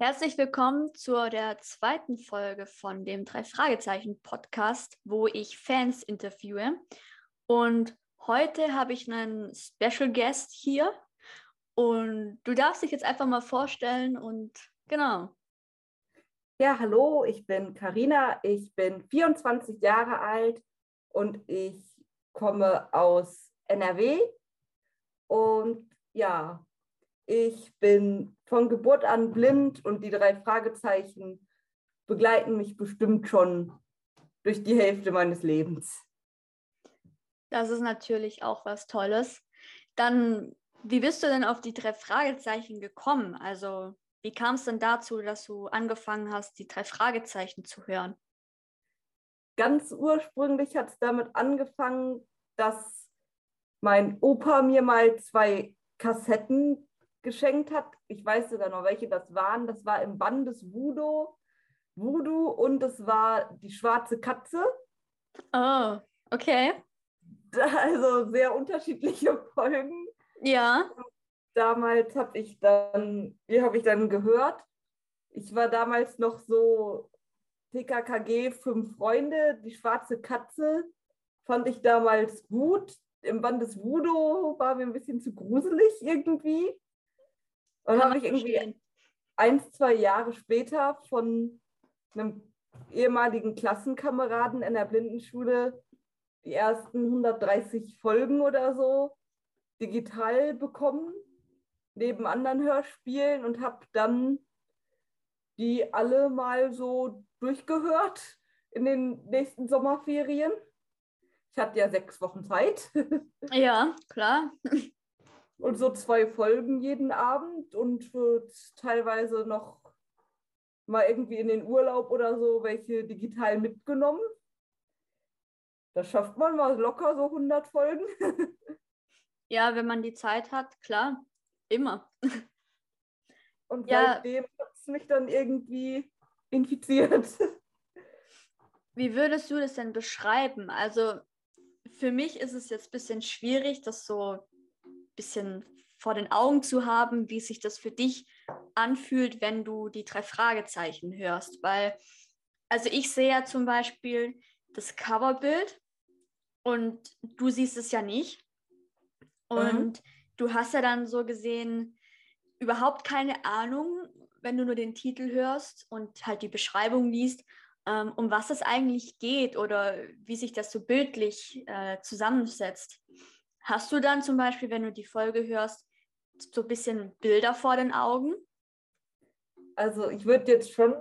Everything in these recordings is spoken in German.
Herzlich willkommen zu der zweiten Folge von dem Drei Fragezeichen Podcast, wo ich Fans interviewe. Und heute habe ich einen Special Guest hier. Und du darfst dich jetzt einfach mal vorstellen und genau. Ja, hallo, ich bin Karina, ich bin 24 Jahre alt und ich komme aus NRW. Und ja, ich bin von Geburt an blind und die drei Fragezeichen begleiten mich bestimmt schon durch die Hälfte meines Lebens. Das ist natürlich auch was Tolles. Dann, wie bist du denn auf die drei Fragezeichen gekommen? Also, wie kam es denn dazu, dass du angefangen hast, die drei Fragezeichen zu hören? Ganz ursprünglich hat es damit angefangen, dass mein Opa mir mal zwei Kassetten geschenkt hat. Ich weiß sogar noch, welche das waren. Das war im Bann des Voodoo, Voodoo und es war die schwarze Katze. Oh, okay. Also sehr unterschiedliche Folgen. Ja. Damals habe ich dann, wie habe ich dann gehört? Ich war damals noch so TKKG Fünf Freunde, die schwarze Katze fand ich damals gut. Im Band des Voodoo war mir ein bisschen zu gruselig irgendwie. Und dann habe ich irgendwie ein, zwei Jahre später von einem ehemaligen Klassenkameraden in der Blindenschule die ersten 130 Folgen oder so digital bekommen, neben anderen Hörspielen und habe dann die alle mal so durchgehört in den nächsten Sommerferien. Ich hatte ja sechs Wochen Zeit. Ja, klar und so zwei Folgen jeden Abend und wird teilweise noch mal irgendwie in den Urlaub oder so welche digital mitgenommen. Das schafft man mal locker so 100 Folgen. ja, wenn man die Zeit hat, klar, immer. Und ja. seitdem hat es mich dann irgendwie infiziert. Wie würdest du das denn beschreiben? Also für mich ist es jetzt ein bisschen schwierig, das so bisschen vor den Augen zu haben, wie sich das für dich anfühlt, wenn du die drei Fragezeichen hörst. Weil, also ich sehe ja zum Beispiel das Coverbild und du siehst es ja nicht. Und mhm. du hast ja dann so gesehen überhaupt keine Ahnung, wenn du nur den Titel hörst und halt die Beschreibung liest, ähm, um was es eigentlich geht oder wie sich das so bildlich äh, zusammensetzt. Hast du dann zum Beispiel, wenn du die Folge hörst, so ein bisschen Bilder vor den Augen? Also ich würde jetzt schon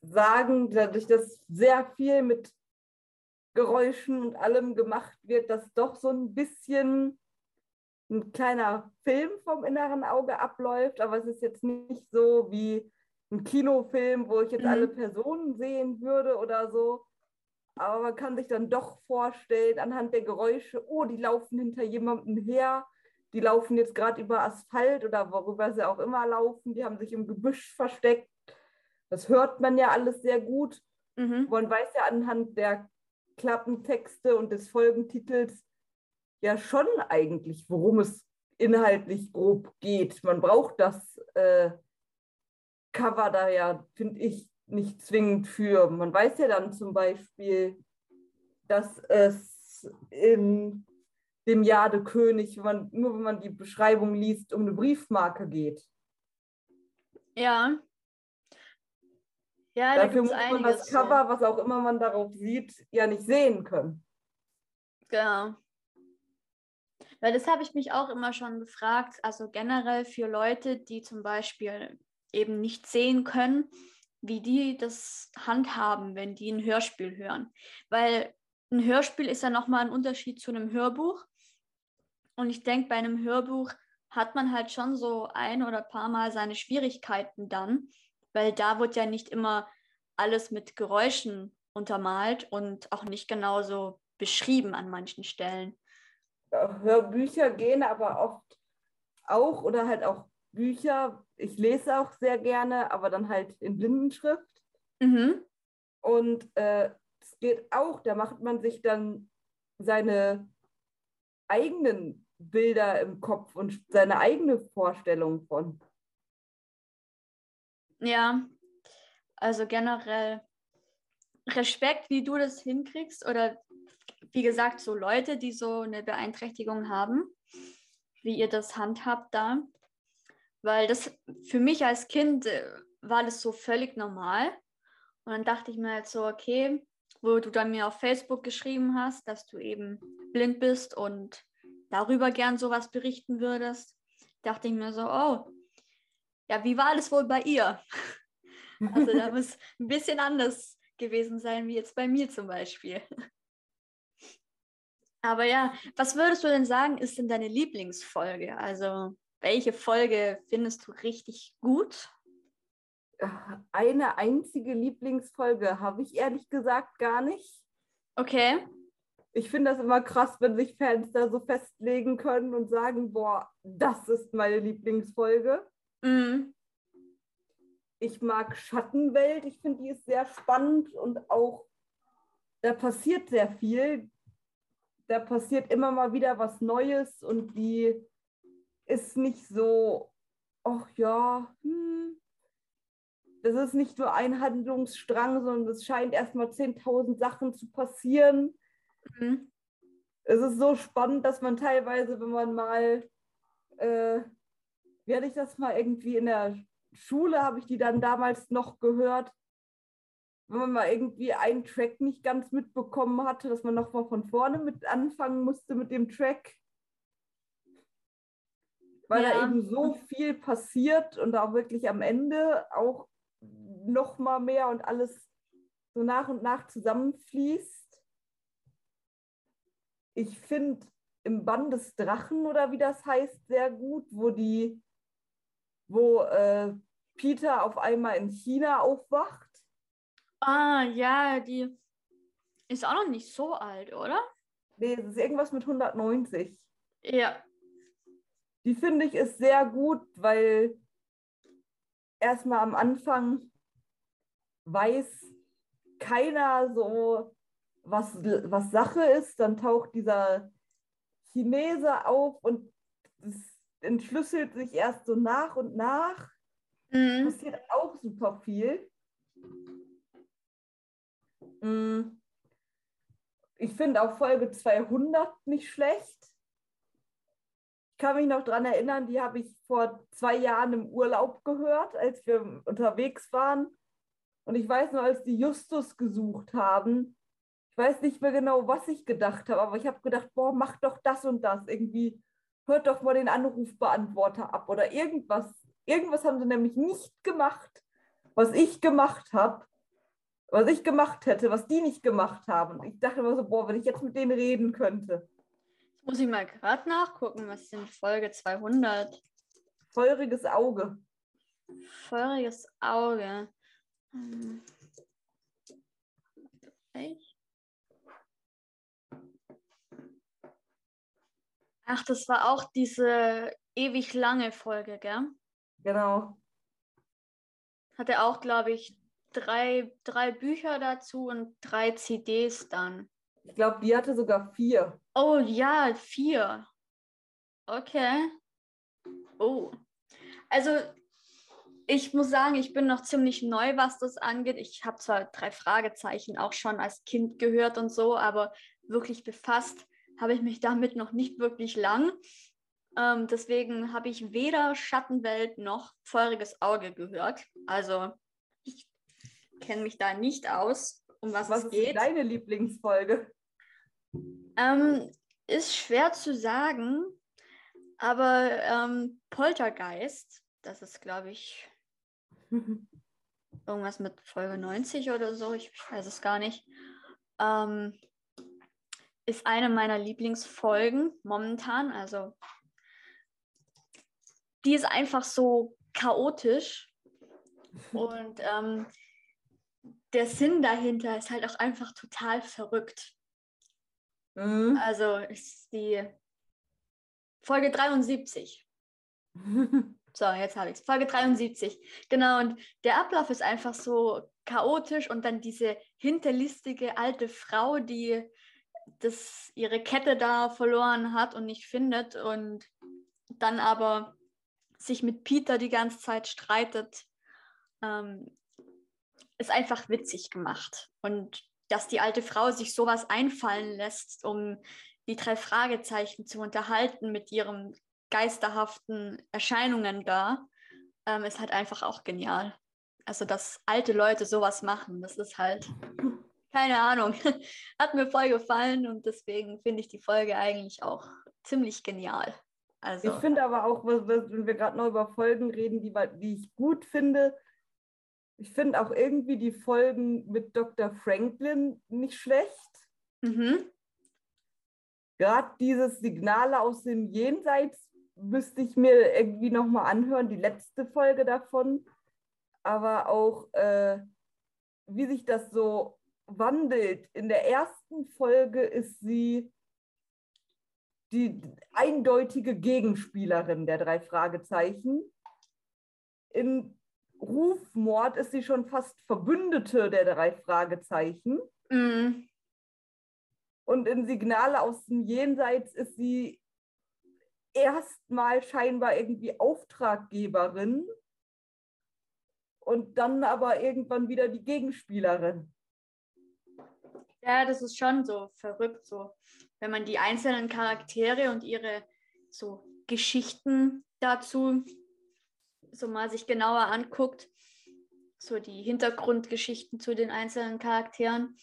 sagen, dadurch, dass sehr viel mit Geräuschen und allem gemacht wird, dass doch so ein bisschen ein kleiner Film vom inneren Auge abläuft, aber es ist jetzt nicht so wie ein Kinofilm, wo ich jetzt mhm. alle Personen sehen würde oder so, aber man kann sich dann doch vorstellen, anhand der Geräusche, oh, die laufen hinter jemandem her, die laufen jetzt gerade über Asphalt oder worüber sie auch immer laufen, die haben sich im Gebüsch versteckt. Das hört man ja alles sehr gut. Mhm. Man weiß ja anhand der Klappentexte und des Folgentitels ja schon eigentlich, worum es inhaltlich grob geht. Man braucht das äh, Cover da ja, finde ich, nicht zwingend für. Man weiß ja dann zum Beispiel, dass es in dem Jahr der König, wenn man, nur wenn man die Beschreibung liest, um eine Briefmarke geht. Ja. Ja, Dafür muss man das Cover, was auch immer man darauf sieht, ja nicht sehen können. Genau. Weil das habe ich mich auch immer schon gefragt, also generell für Leute, die zum Beispiel eben nicht sehen können, wie die das handhaben, wenn die ein Hörspiel hören. Weil ein Hörspiel ist ja nochmal ein Unterschied zu einem Hörbuch. Und ich denke, bei einem Hörbuch hat man halt schon so ein oder paar Mal seine Schwierigkeiten dann, weil da wird ja nicht immer alles mit Geräuschen untermalt und auch nicht genauso beschrieben an manchen Stellen. Hörbücher gehen aber oft auch oder halt auch Bücher. Ich lese auch sehr gerne, aber dann halt in Blindenschrift. Mhm. Und äh, es geht auch, da macht man sich dann seine eigenen Bilder im Kopf und seine eigene Vorstellung von. Ja, also generell Respekt, wie du das hinkriegst oder wie gesagt, so Leute, die so eine Beeinträchtigung haben, wie ihr das handhabt da. Weil das für mich als Kind äh, war das so völlig normal. Und dann dachte ich mir halt so, okay, wo du dann mir auf Facebook geschrieben hast, dass du eben blind bist und darüber gern sowas berichten würdest, dachte ich mir so, oh, ja, wie war das wohl bei ihr? Also da muss ein bisschen anders gewesen sein, wie jetzt bei mir zum Beispiel. Aber ja, was würdest du denn sagen, ist denn deine Lieblingsfolge? Also, welche Folge findest du richtig gut? Eine einzige Lieblingsfolge habe ich ehrlich gesagt gar nicht. Okay. Ich finde das immer krass, wenn sich Fans da so festlegen können und sagen, boah, das ist meine Lieblingsfolge. Mhm. Ich mag Schattenwelt. Ich finde, die ist sehr spannend und auch, da passiert sehr viel da passiert immer mal wieder was Neues und die ist nicht so, ach ja, hm, das ist nicht nur ein Handlungsstrang, sondern es scheint erstmal 10.000 Sachen zu passieren. Mhm. Es ist so spannend, dass man teilweise, wenn man mal, äh, werde ich das mal irgendwie in der Schule, habe ich die dann damals noch gehört, wenn man mal irgendwie einen Track nicht ganz mitbekommen hatte, dass man nochmal von vorne mit anfangen musste mit dem Track. Weil ja. da eben so viel passiert und auch wirklich am Ende auch nochmal mehr und alles so nach und nach zusammenfließt. Ich finde im Bann des Drachen oder wie das heißt, sehr gut, wo die, wo äh, Peter auf einmal in China aufwacht Ah, ja, die ist auch noch nicht so alt, oder? Nee, es ist irgendwas mit 190. Ja. Die finde ich ist sehr gut, weil erstmal am Anfang weiß keiner so, was, was Sache ist. Dann taucht dieser Chinese auf und es entschlüsselt sich erst so nach und nach. Mhm. Passiert auch super viel. Mm. Ich finde auch Folge 200 nicht schlecht. Ich kann mich noch daran erinnern, die habe ich vor zwei Jahren im Urlaub gehört, als wir unterwegs waren. Und ich weiß nur, als die Justus gesucht haben, ich weiß nicht mehr genau, was ich gedacht habe, aber ich habe gedacht, boah, mach doch das und das. Irgendwie hört doch mal den Anrufbeantworter ab oder irgendwas. Irgendwas haben sie nämlich nicht gemacht, was ich gemacht habe was ich gemacht hätte, was die nicht gemacht haben. Ich dachte immer so, boah, wenn ich jetzt mit denen reden könnte. Muss ich mal gerade nachgucken, was ist denn Folge 200? Feuriges Auge. Feuriges Auge. Hm. Ach, das war auch diese ewig lange Folge, gell? Genau. Hat er auch, glaube ich, drei, drei Bücher dazu und drei CDs dann. Ich glaube, die hatte sogar vier. Oh ja, vier. Okay. Oh. Also ich muss sagen, ich bin noch ziemlich neu, was das angeht. Ich habe zwar drei Fragezeichen auch schon als Kind gehört und so, aber wirklich befasst habe ich mich damit noch nicht wirklich lang. Ähm, deswegen habe ich weder Schattenwelt noch Feuriges Auge gehört. Also ich kenne mich da nicht aus, um was, was es geht. Was ist deine Lieblingsfolge? Ähm, ist schwer zu sagen, aber ähm, Poltergeist, das ist, glaube ich, irgendwas mit Folge 90 oder so, ich, ich weiß es gar nicht, ähm, ist eine meiner Lieblingsfolgen momentan. Also die ist einfach so chaotisch und ähm, der Sinn dahinter ist halt auch einfach total verrückt. Mhm. Also ist die Folge 73. so, jetzt habe ich es. Folge 73. Genau, und der Ablauf ist einfach so chaotisch und dann diese hinterlistige alte Frau, die das, ihre Kette da verloren hat und nicht findet und dann aber sich mit Peter die ganze Zeit streitet ähm, ist einfach witzig gemacht. Und dass die alte Frau sich sowas einfallen lässt, um die drei Fragezeichen zu unterhalten mit ihren geisterhaften Erscheinungen da, ähm, ist halt einfach auch genial. Also, dass alte Leute sowas machen, das ist halt, keine Ahnung, hat mir voll gefallen und deswegen finde ich die Folge eigentlich auch ziemlich genial. Also, ich finde aber auch, wenn wir gerade noch über Folgen reden, die, die ich gut finde, ich finde auch irgendwie die Folgen mit Dr. Franklin nicht schlecht. Mhm. Gerade dieses Signale aus dem Jenseits müsste ich mir irgendwie nochmal anhören, die letzte Folge davon. Aber auch, äh, wie sich das so wandelt. In der ersten Folge ist sie die eindeutige Gegenspielerin der drei Fragezeichen. In Rufmord ist sie schon fast Verbündete der drei Fragezeichen. Mm. Und in Signale aus dem Jenseits ist sie erstmal scheinbar irgendwie Auftraggeberin und dann aber irgendwann wieder die Gegenspielerin. Ja, das ist schon so verrückt, so wenn man die einzelnen Charaktere und ihre so Geschichten dazu so mal sich genauer anguckt, so die Hintergrundgeschichten zu den einzelnen Charakteren,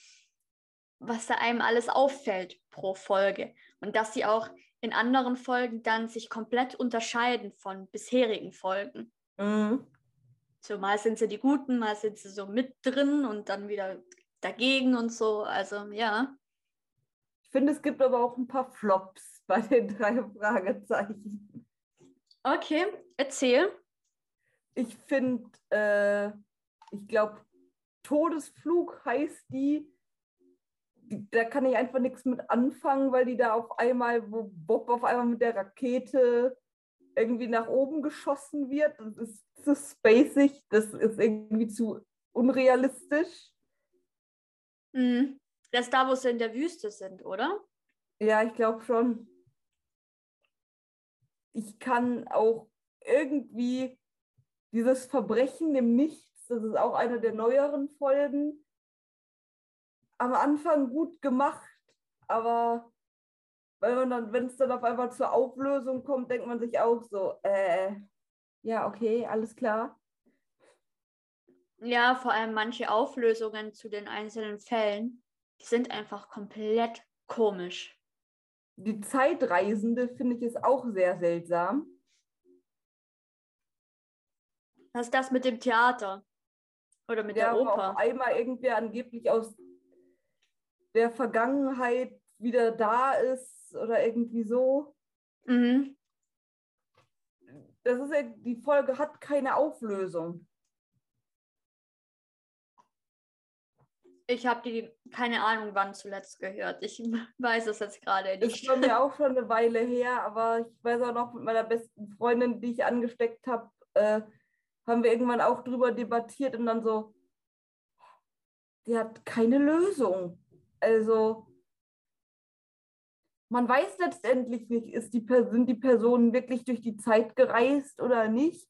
was da einem alles auffällt pro Folge und dass sie auch in anderen Folgen dann sich komplett unterscheiden von bisherigen Folgen. Mhm. So mal sind sie die Guten, mal sind sie so mit drin und dann wieder dagegen und so. Also ja. Ich finde, es gibt aber auch ein paar Flops bei den drei Fragezeichen. Okay, erzähl. Ich finde, äh, ich glaube, Todesflug heißt die, da kann ich einfach nichts mit anfangen, weil die da auf einmal, wo Bob auf einmal mit der Rakete irgendwie nach oben geschossen wird. Das ist zu spacig, das ist irgendwie zu unrealistisch. Mhm. Das ist da, wo sie in der Wüste sind, oder? Ja, ich glaube schon. Ich kann auch irgendwie dieses Verbrechen im Nichts, das ist auch eine der neueren Folgen, am Anfang gut gemacht, aber weil man dann, wenn es dann auf einmal zur Auflösung kommt, denkt man sich auch so, äh, ja, okay, alles klar. Ja, vor allem manche Auflösungen zu den einzelnen Fällen, die sind einfach komplett komisch. Die Zeitreisende finde ich ist auch sehr seltsam. Was ist das mit dem Theater? Oder mit ja, der Oper? Auf einmal irgendwer angeblich aus der Vergangenheit wieder da ist oder irgendwie so. Mhm. Das ist ja, die Folge hat keine Auflösung. Ich habe die keine Ahnung wann zuletzt gehört. Ich weiß es jetzt gerade nicht. Das war mir auch schon eine Weile her, aber ich weiß auch noch mit meiner besten Freundin, die ich angesteckt habe, äh, haben wir irgendwann auch drüber debattiert und dann so, die hat keine Lösung. Also man weiß letztendlich nicht, ist die, sind die Personen wirklich durch die Zeit gereist oder nicht.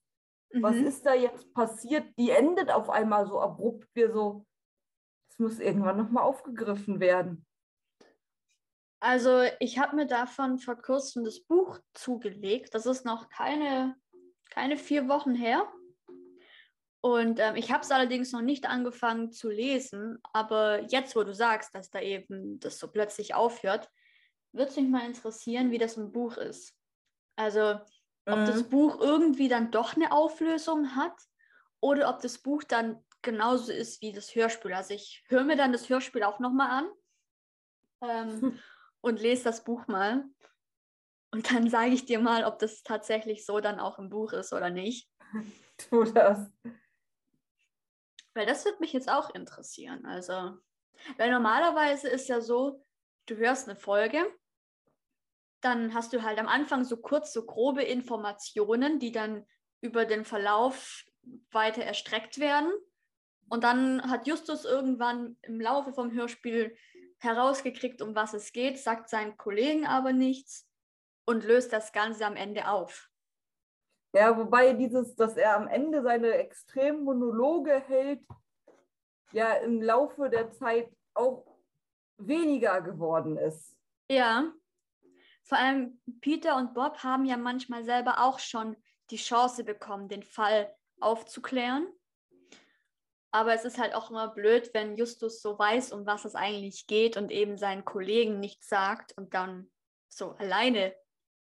Mhm. Was ist da jetzt passiert? Die endet auf einmal so abrupt. Wir so, es muss irgendwann nochmal aufgegriffen werden. Also ich habe mir davon vor kurzem das Buch zugelegt. Das ist noch keine, keine vier Wochen her. Und ähm, ich habe es allerdings noch nicht angefangen zu lesen, aber jetzt, wo du sagst, dass da eben das so plötzlich aufhört, würde es mich mal interessieren, wie das im Buch ist. Also, ob mhm. das Buch irgendwie dann doch eine Auflösung hat oder ob das Buch dann genauso ist wie das Hörspiel. Also, ich höre mir dann das Hörspiel auch nochmal an ähm, hm. und lese das Buch mal. Und dann sage ich dir mal, ob das tatsächlich so dann auch im Buch ist oder nicht. Tu das. Weil das wird mich jetzt auch interessieren. Also, weil normalerweise ist ja so, du hörst eine Folge, dann hast du halt am Anfang so kurz so grobe Informationen, die dann über den Verlauf weiter erstreckt werden. Und dann hat Justus irgendwann im Laufe vom Hörspiel herausgekriegt, um was es geht, sagt seinen Kollegen aber nichts und löst das Ganze am Ende auf. Ja, wobei dieses, dass er am Ende seine extremen Monologe hält, ja im Laufe der Zeit auch weniger geworden ist. Ja. Vor allem Peter und Bob haben ja manchmal selber auch schon die Chance bekommen, den Fall aufzuklären. Aber es ist halt auch immer blöd, wenn Justus so weiß, um was es eigentlich geht und eben seinen Kollegen nichts sagt und dann so alleine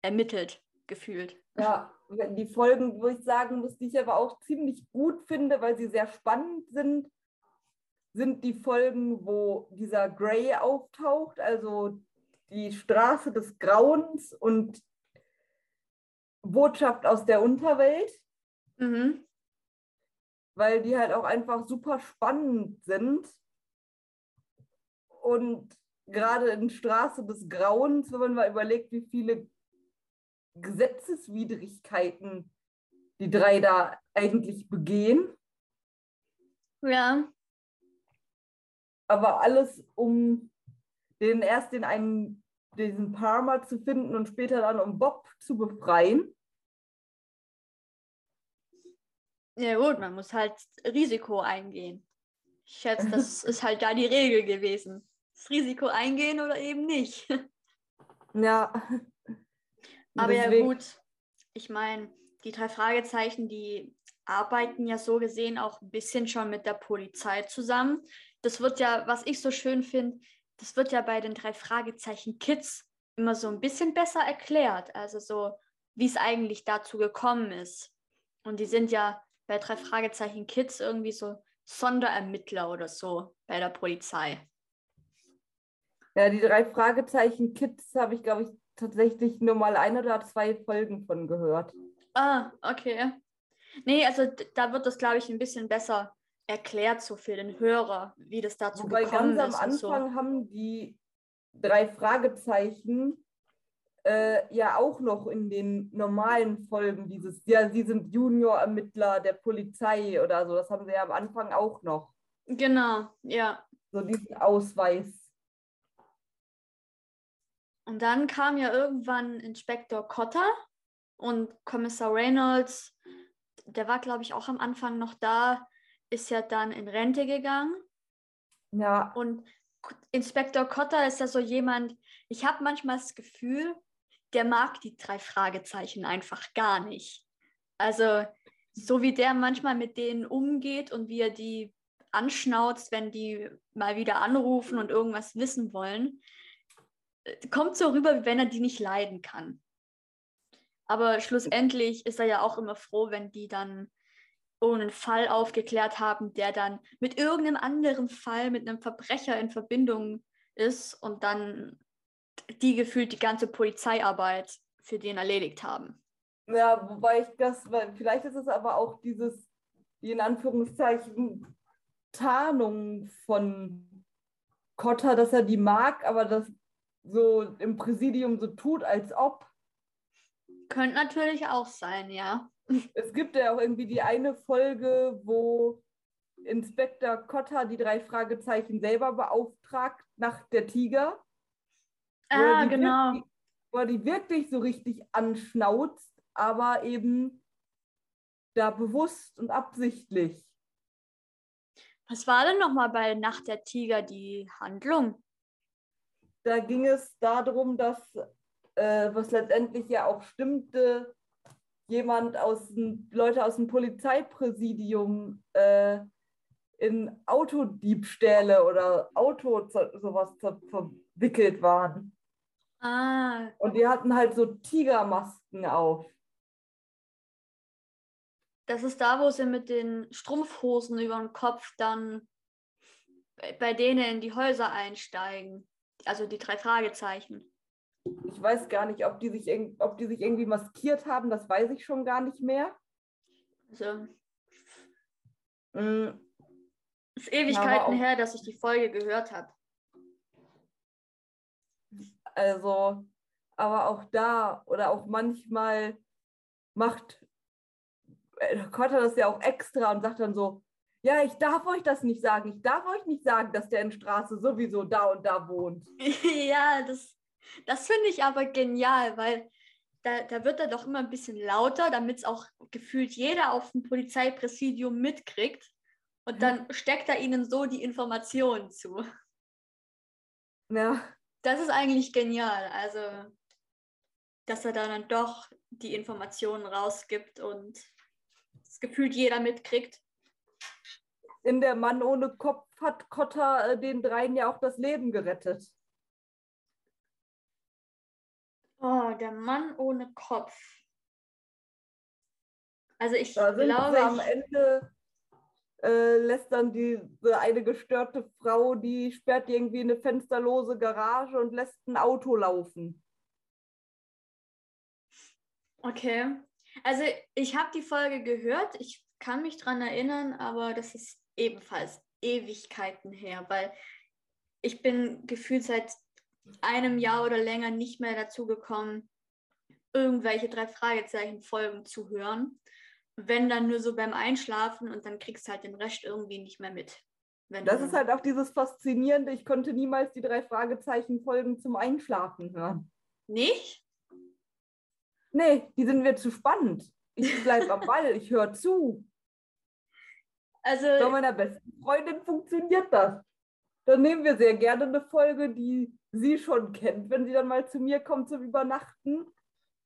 ermittelt gefühlt. Ja, die Folgen, wo ich sagen muss, die ich aber auch ziemlich gut finde, weil sie sehr spannend sind, sind die Folgen, wo dieser Grey auftaucht, also die Straße des Grauens und Botschaft aus der Unterwelt. Mhm. Weil die halt auch einfach super spannend sind. Und gerade in Straße des Grauens, wenn man mal überlegt, wie viele Gesetzeswidrigkeiten die drei da eigentlich begehen. Ja. Aber alles, um den erst den einen, diesen Parma zu finden und später dann um Bob zu befreien. Ja gut, man muss halt Risiko eingehen. Ich schätze, das ist halt da die Regel gewesen. Das Risiko eingehen oder eben nicht. Ja. Aber Deswegen. ja gut, ich meine, die drei Fragezeichen, die arbeiten ja so gesehen auch ein bisschen schon mit der Polizei zusammen. Das wird ja, was ich so schön finde, das wird ja bei den drei Fragezeichen Kids immer so ein bisschen besser erklärt. Also so, wie es eigentlich dazu gekommen ist. Und die sind ja bei drei Fragezeichen Kids irgendwie so Sonderermittler oder so bei der Polizei. Ja, die drei Fragezeichen Kids habe ich, glaube ich, tatsächlich nur mal ein oder zwei Folgen von gehört. Ah, okay. Nee, also da wird das, glaube ich, ein bisschen besser erklärt, so für den Hörer, wie das dazu Wobei gekommen ganz ist. Am Anfang so. haben die drei Fragezeichen äh, ja auch noch in den normalen Folgen dieses, ja, sie sind Junior-Ermittler der Polizei oder so, das haben sie ja am Anfang auch noch. Genau, ja. So diesen Ausweis. Und dann kam ja irgendwann Inspektor Cotter und Kommissar Reynolds, der war, glaube ich, auch am Anfang noch da, ist ja dann in Rente gegangen. Ja. Und Inspektor Cotter ist ja so jemand, ich habe manchmal das Gefühl, der mag die drei Fragezeichen einfach gar nicht. Also, so wie der manchmal mit denen umgeht und wie er die anschnauzt, wenn die mal wieder anrufen und irgendwas wissen wollen, kommt so rüber, wie wenn er die nicht leiden kann. Aber schlussendlich ist er ja auch immer froh, wenn die dann einen Fall aufgeklärt haben, der dann mit irgendeinem anderen Fall, mit einem Verbrecher in Verbindung ist und dann die gefühlt die ganze Polizeiarbeit für den erledigt haben. Ja, wobei ich das, weil vielleicht ist es aber auch dieses, die in Anführungszeichen Tarnung von Kotter, dass er die mag, aber das so im Präsidium so tut, als ob. Könnte natürlich auch sein, ja. Es gibt ja auch irgendwie die eine Folge, wo Inspektor Kotter die drei Fragezeichen selber beauftragt nach der Tiger. Ah, genau. Wirklich, wo er die wirklich so richtig anschnauzt, aber eben da bewusst und absichtlich. Was war denn nochmal bei Nacht der Tiger die Handlung? Da ging es darum, dass, äh, was letztendlich ja auch stimmte, jemand aus dem, Leute aus dem Polizeipräsidium äh, in Autodiebstähle oder Auto sowas verwickelt waren. Ah. Und die hatten halt so Tigermasken auf. Das ist da, wo sie mit den Strumpfhosen über dem Kopf dann bei denen in die Häuser einsteigen also die drei Fragezeichen. Ich weiß gar nicht, ob die sich, ob die sich irgendwie maskiert haben, das weiß ich schon gar nicht mehr. Also, mm. ist Ewigkeiten her, dass ich die Folge gehört habe. Also, aber auch da oder auch manchmal macht Kotter das ja auch extra und sagt dann so, ja, ich darf euch das nicht sagen. Ich darf euch nicht sagen, dass der in Straße sowieso da und da wohnt. ja, das, das finde ich aber genial, weil da, da wird er doch immer ein bisschen lauter, damit es auch gefühlt jeder auf dem Polizeipräsidium mitkriegt. Und dann steckt er ihnen so die Informationen zu. Ja. Das ist eigentlich genial. Also, dass er dann doch die Informationen rausgibt und das gefühlt jeder mitkriegt. In der Mann ohne Kopf hat Kotter äh, den dreien ja auch das Leben gerettet. Oh, der Mann ohne Kopf. Also ich Da sind glaube, am Ende äh, lässt dann diese eine gestörte Frau, die sperrt irgendwie in eine fensterlose Garage und lässt ein Auto laufen. okay. Also ich habe die Folge gehört, ich kann mich dran erinnern, aber das ist ebenfalls Ewigkeiten her, weil ich bin gefühlt seit einem Jahr oder länger nicht mehr dazu gekommen, irgendwelche drei Fragezeichen Folgen zu hören. Wenn dann nur so beim Einschlafen und dann kriegst du halt den Rest irgendwie nicht mehr mit. Wenn Das ist halt auch dieses Faszinierende. Ich konnte niemals die drei Fragezeichen Folgen zum Einschlafen hören. nicht? Nee, die sind mir zu spannend. Ich bleibe am Ball, ich höre zu. Also Bei meiner besten Freundin funktioniert das. Dann nehmen wir sehr gerne eine Folge, die sie schon kennt, wenn sie dann mal zu mir kommt zum Übernachten.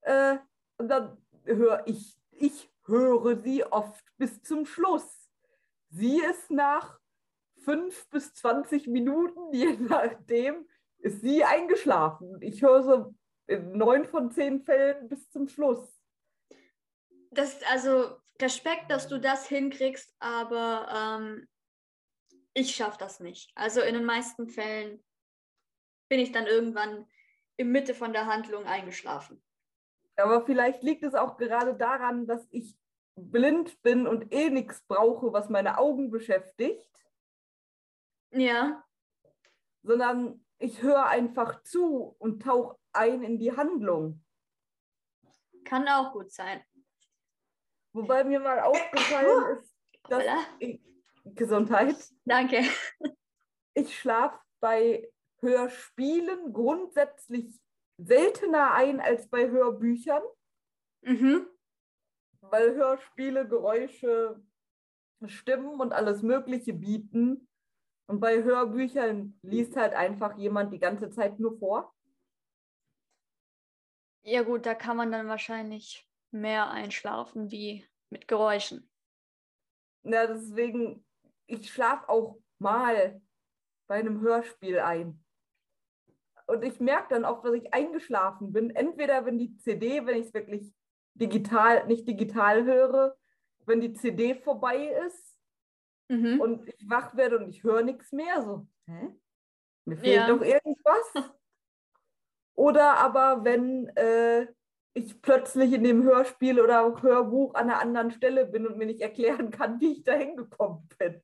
Äh, und dann höre ich, ich höre sie oft bis zum Schluss. Sie ist nach fünf bis 20 Minuten, je nachdem, ist sie eingeschlafen. Ich höre sie in neun von zehn Fällen bis zum Schluss. das, also Respekt, dass du das hinkriegst, aber ähm, ich schaffe das nicht. Also in den meisten Fällen bin ich dann irgendwann in Mitte von der Handlung eingeschlafen. Aber vielleicht liegt es auch gerade daran, dass ich blind bin und eh nichts brauche, was meine Augen beschäftigt, Ja, sondern ich höre einfach zu und tauche ein in die Handlung. kann auch gut sein. Wobei mir mal aufgefallen ist, dass ich, Gesundheit, Danke. ich schlafe bei Hörspielen grundsätzlich seltener ein als bei Hörbüchern, Mhm. weil Hörspiele Geräusche, Stimmen und alles Mögliche bieten. Und bei Hörbüchern liest halt einfach jemand die ganze Zeit nur vor. Ja gut, da kann man dann wahrscheinlich mehr einschlafen wie mit Geräuschen. Ja, deswegen, ich schlafe auch mal bei einem Hörspiel ein. Und ich merke dann auch, dass ich eingeschlafen bin. Entweder wenn die CD, wenn ich es wirklich digital, nicht digital höre, wenn die CD vorbei ist Mhm. und ich wach werde und ich höre nichts mehr. So, hä? Mir fehlt Ja. doch irgendwas. Oder aber wenn äh, ich plötzlich in dem Hörspiel oder Hörbuch an einer anderen Stelle bin und mir nicht erklären kann, wie ich da hingekommen bin.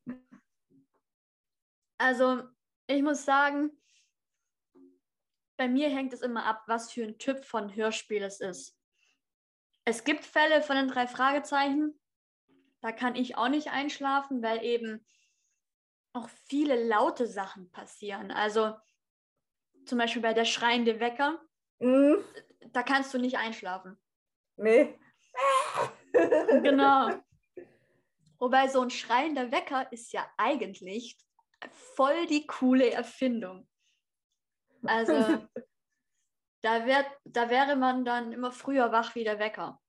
Also, ich muss sagen, bei mir hängt es immer ab, was für ein Typ von Hörspiel es ist. Es gibt Fälle von den drei Fragezeichen, da kann ich auch nicht einschlafen, weil eben auch viele laute Sachen passieren. Also zum Beispiel bei der schreiende Wecker, Hm, da kannst du nicht einschlafen. nee. Genau. Wobei so ein schreiender Wecker ist ja eigentlich voll die coole Erfindung. Also da, wird, da wäre man dann immer früher wach wie der Wecker.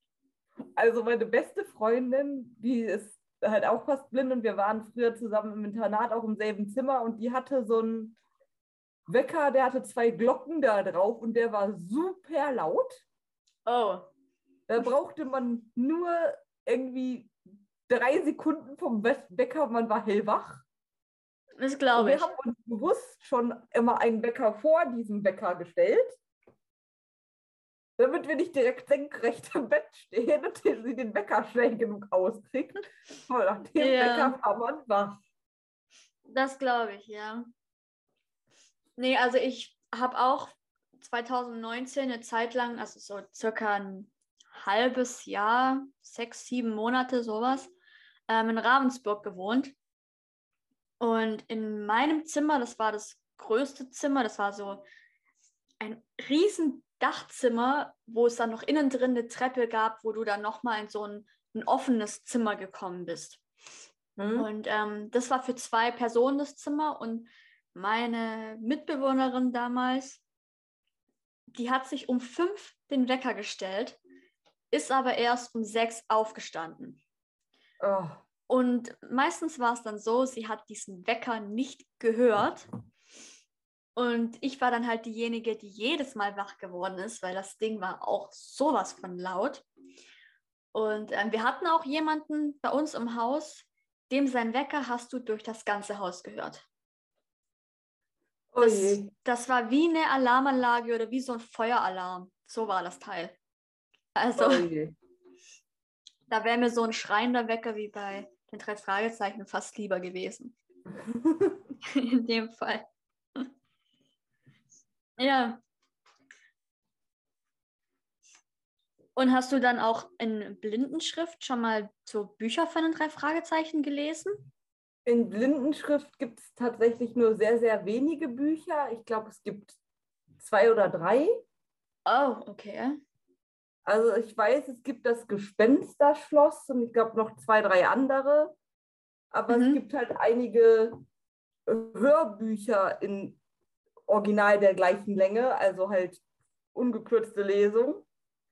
Also meine beste Freundin, die ist halt auch fast blind und wir waren früher zusammen im Internat, auch im selben Zimmer und die hatte so einen Wecker, der hatte zwei Glocken da drauf und der war super laut. Oh, Da brauchte man nur irgendwie drei Sekunden vom We- Wecker man war hellwach. das glaube wir ich. haben uns bewusst schon immer einen Wecker vor diesem Wecker gestellt, damit wir nicht direkt senkrecht im Bett stehen und sie den Wecker schnell genug auskriegt. Aber nach dem Ja. Wecker war man wach. Das glaube ich, ja. Nee, also ich habe auch 2019 eine Zeit lang, also so circa ein halbes Jahr, sechs, sieben Monate, sowas, ähm, in Ravensburg gewohnt. Und in meinem Zimmer, das war das größte Zimmer, das war so ein riesen Dachzimmer, wo es dann noch innen drin eine Treppe gab, wo du dann nochmal in so ein, ein offenes Zimmer gekommen bist. Mhm. Und ähm, das war für zwei Personen das Zimmer und meine Mitbewohnerin damals, die hat sich um fünf den Wecker gestellt, ist aber erst um sechs aufgestanden. Oh. Und meistens war es dann so, sie hat diesen Wecker nicht gehört. Und ich war dann halt diejenige, die jedes Mal wach geworden ist, weil das Ding war auch sowas von laut. Und ähm, wir hatten auch jemanden bei uns im Haus, dem sein Wecker hast du durch das ganze Haus gehört. Das, das, war wie eine Alarmanlage oder wie so ein Feueralarm. So war das Teil. Also, oh da wäre mir so ein schreiender Wecker wie bei den drei Fragezeichen fast lieber gewesen. In dem Fall. ja. Und hast du dann auch in Blindenschrift schon mal so Bücher von den drei Fragezeichen gelesen? In Blindenschrift gibt es tatsächlich nur sehr, sehr wenige Bücher. Ich glaube, es gibt zwei oder drei. Oh, okay. Also ich weiß, es gibt das Gespensterschloss und ich glaube noch zwei, drei andere. Aber mhm. es gibt halt einige Hörbücher in Original der gleichen Länge, also halt ungekürzte Lesung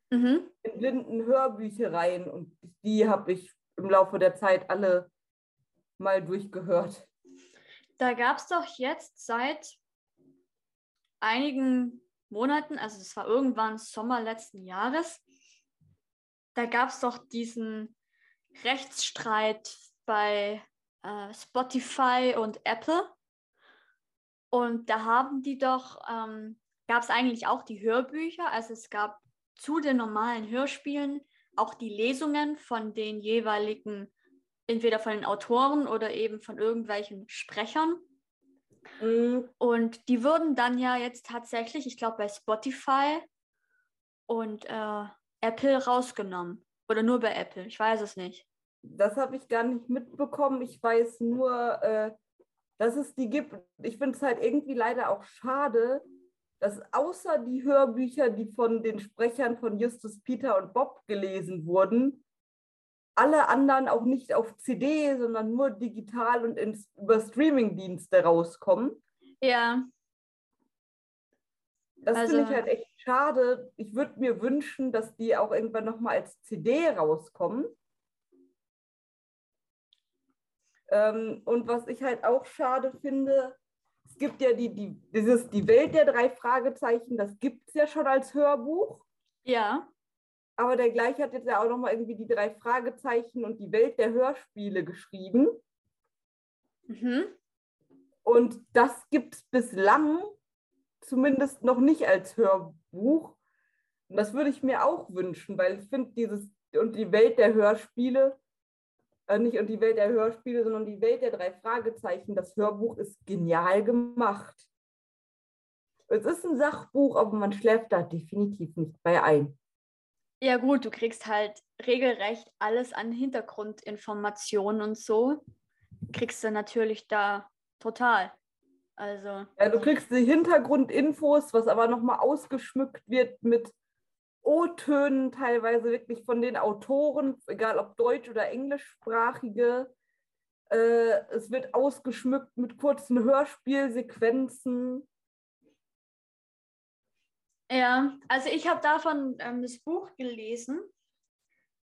mhm. in blinden Hörbüchereien und die habe ich im Laufe der Zeit alle mal durchgehört. Da gab es doch jetzt seit einigen Monaten, also es war irgendwann Sommer letzten Jahres, da gab es doch diesen Rechtsstreit bei äh, Spotify und Apple. Und da haben die doch, ähm, gab es eigentlich auch die Hörbücher, also es gab zu den normalen Hörspielen auch die Lesungen von den jeweiligen, entweder von den Autoren oder eben von irgendwelchen Sprechern. Mhm. Und die wurden dann ja jetzt tatsächlich, ich glaube, bei Spotify und äh, Apple rausgenommen. Oder nur bei Apple, ich weiß es nicht. Das habe ich gar nicht mitbekommen. Ich weiß nur, äh, dass es die gibt. Ich finde es halt irgendwie leider auch schade, dass außer die Hörbücher, die von den Sprechern von Justus, Peter und Bob gelesen wurden, alle anderen auch nicht auf CD, sondern nur digital und ins, über Streamingdienste rauskommen. Ja. Das also, finde ich halt echt schade. Ich würde mir wünschen, dass die auch irgendwann nochmal als CD rauskommen. Ähm, und was ich halt auch schade finde, es gibt ja die, die, dieses Die Welt der drei Fragezeichen, das gibt es ja schon als Hörbuch. Ja. Aber der gleiche hat jetzt ja auch nochmal irgendwie die drei Fragezeichen und die Welt der Hörspiele geschrieben. Mhm. Und das gibt es bislang zumindest noch nicht als Hörbuch. Und das würde ich mir auch wünschen, weil ich finde, dieses und die Welt der Hörspiele, äh, nicht und die Welt der Hörspiele, sondern die Welt der drei Fragezeichen. Das Hörbuch ist genial gemacht. Es ist ein Sachbuch, aber man schläft da definitiv nicht bei ein. Ja gut, du kriegst halt regelrecht alles an Hintergrundinformationen und so. Kriegst du natürlich da total. Also. Ja, du kriegst die Hintergrundinfos, was aber nochmal ausgeschmückt wird mit O-Tönen teilweise wirklich von den Autoren, egal ob deutsch- oder englischsprachige. Äh, es wird ausgeschmückt mit kurzen Hörspielsequenzen. Ja, also ich habe davon ähm, das Buch gelesen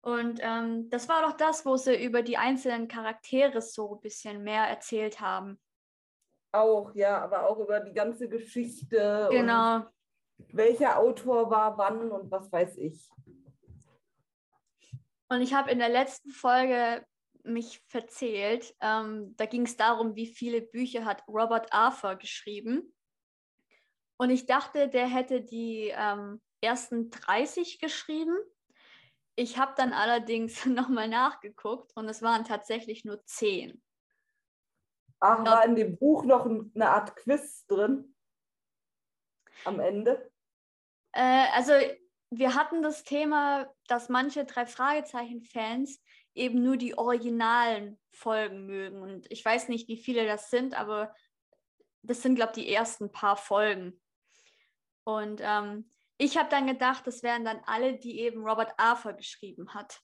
und ähm, das war doch das, wo sie über die einzelnen Charaktere so ein bisschen mehr erzählt haben. Auch, ja, aber auch über die ganze Geschichte. Genau welcher Autor war wann und was weiß ich. Und ich habe in der letzten Folge mich verzählt. Ähm, da ging es darum, wie viele Bücher hat Robert Arthur geschrieben. Und ich dachte, der hätte die ähm, ersten 30 geschrieben. Ich habe dann allerdings nochmal nachgeguckt und es waren tatsächlich nur 10. Ach, war in dem Buch noch eine Art Quiz drin? am Ende? Äh, also wir hatten das Thema, dass manche drei Fragezeichen-Fans eben nur die originalen Folgen mögen. Und ich weiß nicht, wie viele das sind, aber das sind, glaube ich, die ersten paar Folgen. Und ähm, ich habe dann gedacht, das wären dann alle, die eben Robert Arthur geschrieben hat.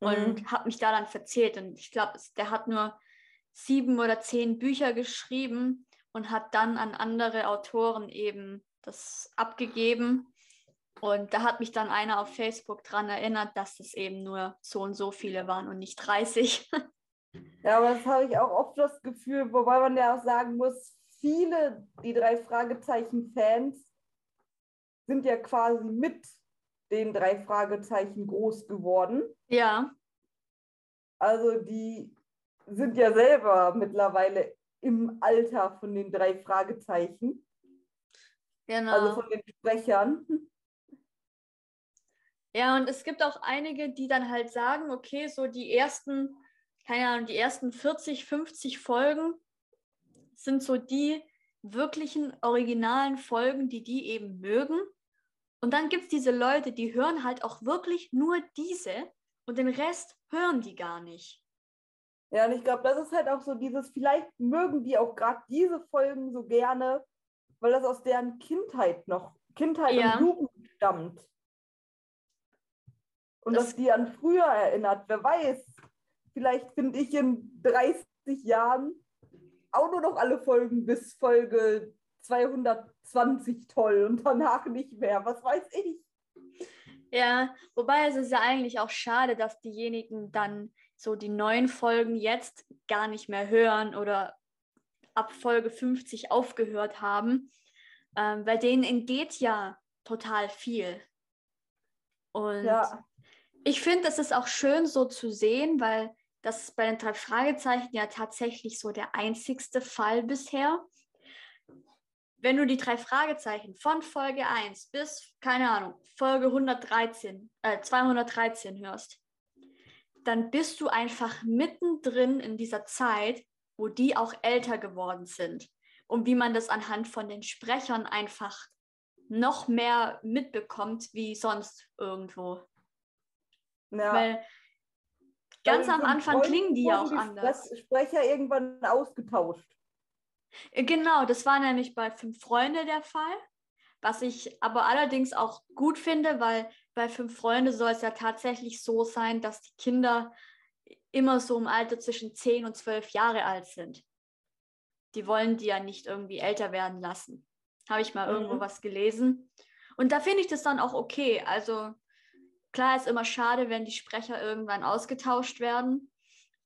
Und Mhm. habe mich da dann verzählt. Und ich glaube, der hat nur sieben oder zehn Bücher geschrieben und hat dann an andere Autoren eben das abgegeben. Und da hat mich dann einer auf Facebook dran erinnert, dass es eben nur so und so viele waren und nicht 30. Ja, aber das habe ich auch oft das Gefühl, wobei man ja auch sagen muss, viele, die drei Fragezeichen-Fans, sind ja quasi mit den drei Fragezeichen groß geworden. ja, Also die sind ja selber mittlerweile im Alter von den drei Fragezeichen, genau. also von den Sprechern. Ja, und es gibt auch einige, die dann halt sagen, okay, so die ersten, keine Ahnung, die ersten 40, 50 Folgen sind so die wirklichen originalen Folgen, die die eben mögen. Und dann gibt es diese Leute, die hören halt auch wirklich nur diese und den Rest hören die gar nicht. Ja, und ich glaube, das ist halt auch so dieses, vielleicht mögen die auch gerade diese Folgen so gerne, weil das aus deren Kindheit noch, Kindheit Ja. und Jugend stammt. Und Das- das die an früher erinnert. Wer weiß, vielleicht finde ich in 30 Jahren auch nur noch alle Folgen bis Folge 220 toll und danach nicht mehr. Was weiß ich? Ja, wobei es ist ja eigentlich auch schade, dass diejenigen dann so die neuen Folgen jetzt gar nicht mehr hören oder ab Folge 50 aufgehört haben. Ähm, bei denen entgeht ja total viel. Und Ja, ich finde, es ist auch schön so zu sehen, weil das ist bei den drei Fragezeichen ja tatsächlich so der einzigste Fall bisher. Wenn du die drei Fragezeichen von Folge 1 bis, keine Ahnung, Folge 113, äh, 213 hörst, dann bist du einfach mittendrin in dieser Zeit, wo die auch älter geworden sind. Und wie man das anhand von den Sprechern einfach noch mehr mitbekommt wie sonst irgendwo. ja. Weil ganz Bei am Anfang klingen die ja auch anders. Spre- Sprecher irgendwann ausgetauscht. Äh, Genau, das war nämlich bei Fünf Freunde der Fall. Was ich aber allerdings auch gut finde, weil bei Fünf Freunde soll es ja tatsächlich so sein, dass die Kinder immer so im Alter zwischen 10 und 12 Jahre alt sind. Die wollen die ja nicht irgendwie älter werden lassen. Habe ich mal irgendwo Mhm. was gelesen. Und da finde ich das dann auch okay. Also klar ist immer schade, wenn die Sprecher irgendwann ausgetauscht werden.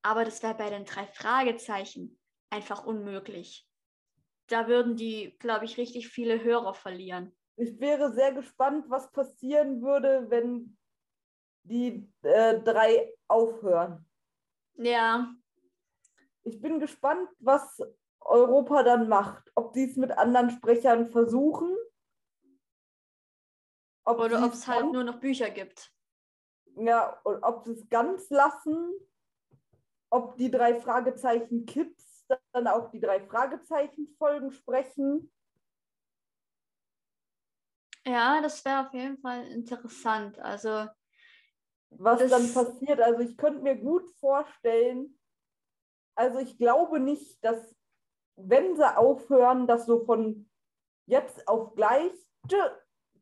Aber das wäre bei den drei Fragezeichen einfach unmöglich. Da würden die, glaube ich, richtig viele Hörer verlieren. Ich wäre sehr gespannt, was passieren würde, wenn die äh, drei aufhören. Ja, Ich bin gespannt, was Europa dann macht. Ob sie es mit anderen Sprechern versuchen. Ob oder ob es halt nur noch Bücher gibt. Ja, und ob sie es ganz lassen. Ob die drei Fragezeichen Kids dann auch die drei Fragezeichen Folgen sprechen. Ja, das wäre auf jeden Fall interessant. Also, was dann passiert. Also ich könnte mir gut vorstellen, also ich glaube nicht, dass wenn sie aufhören, dass so von jetzt auf gleich, tschö,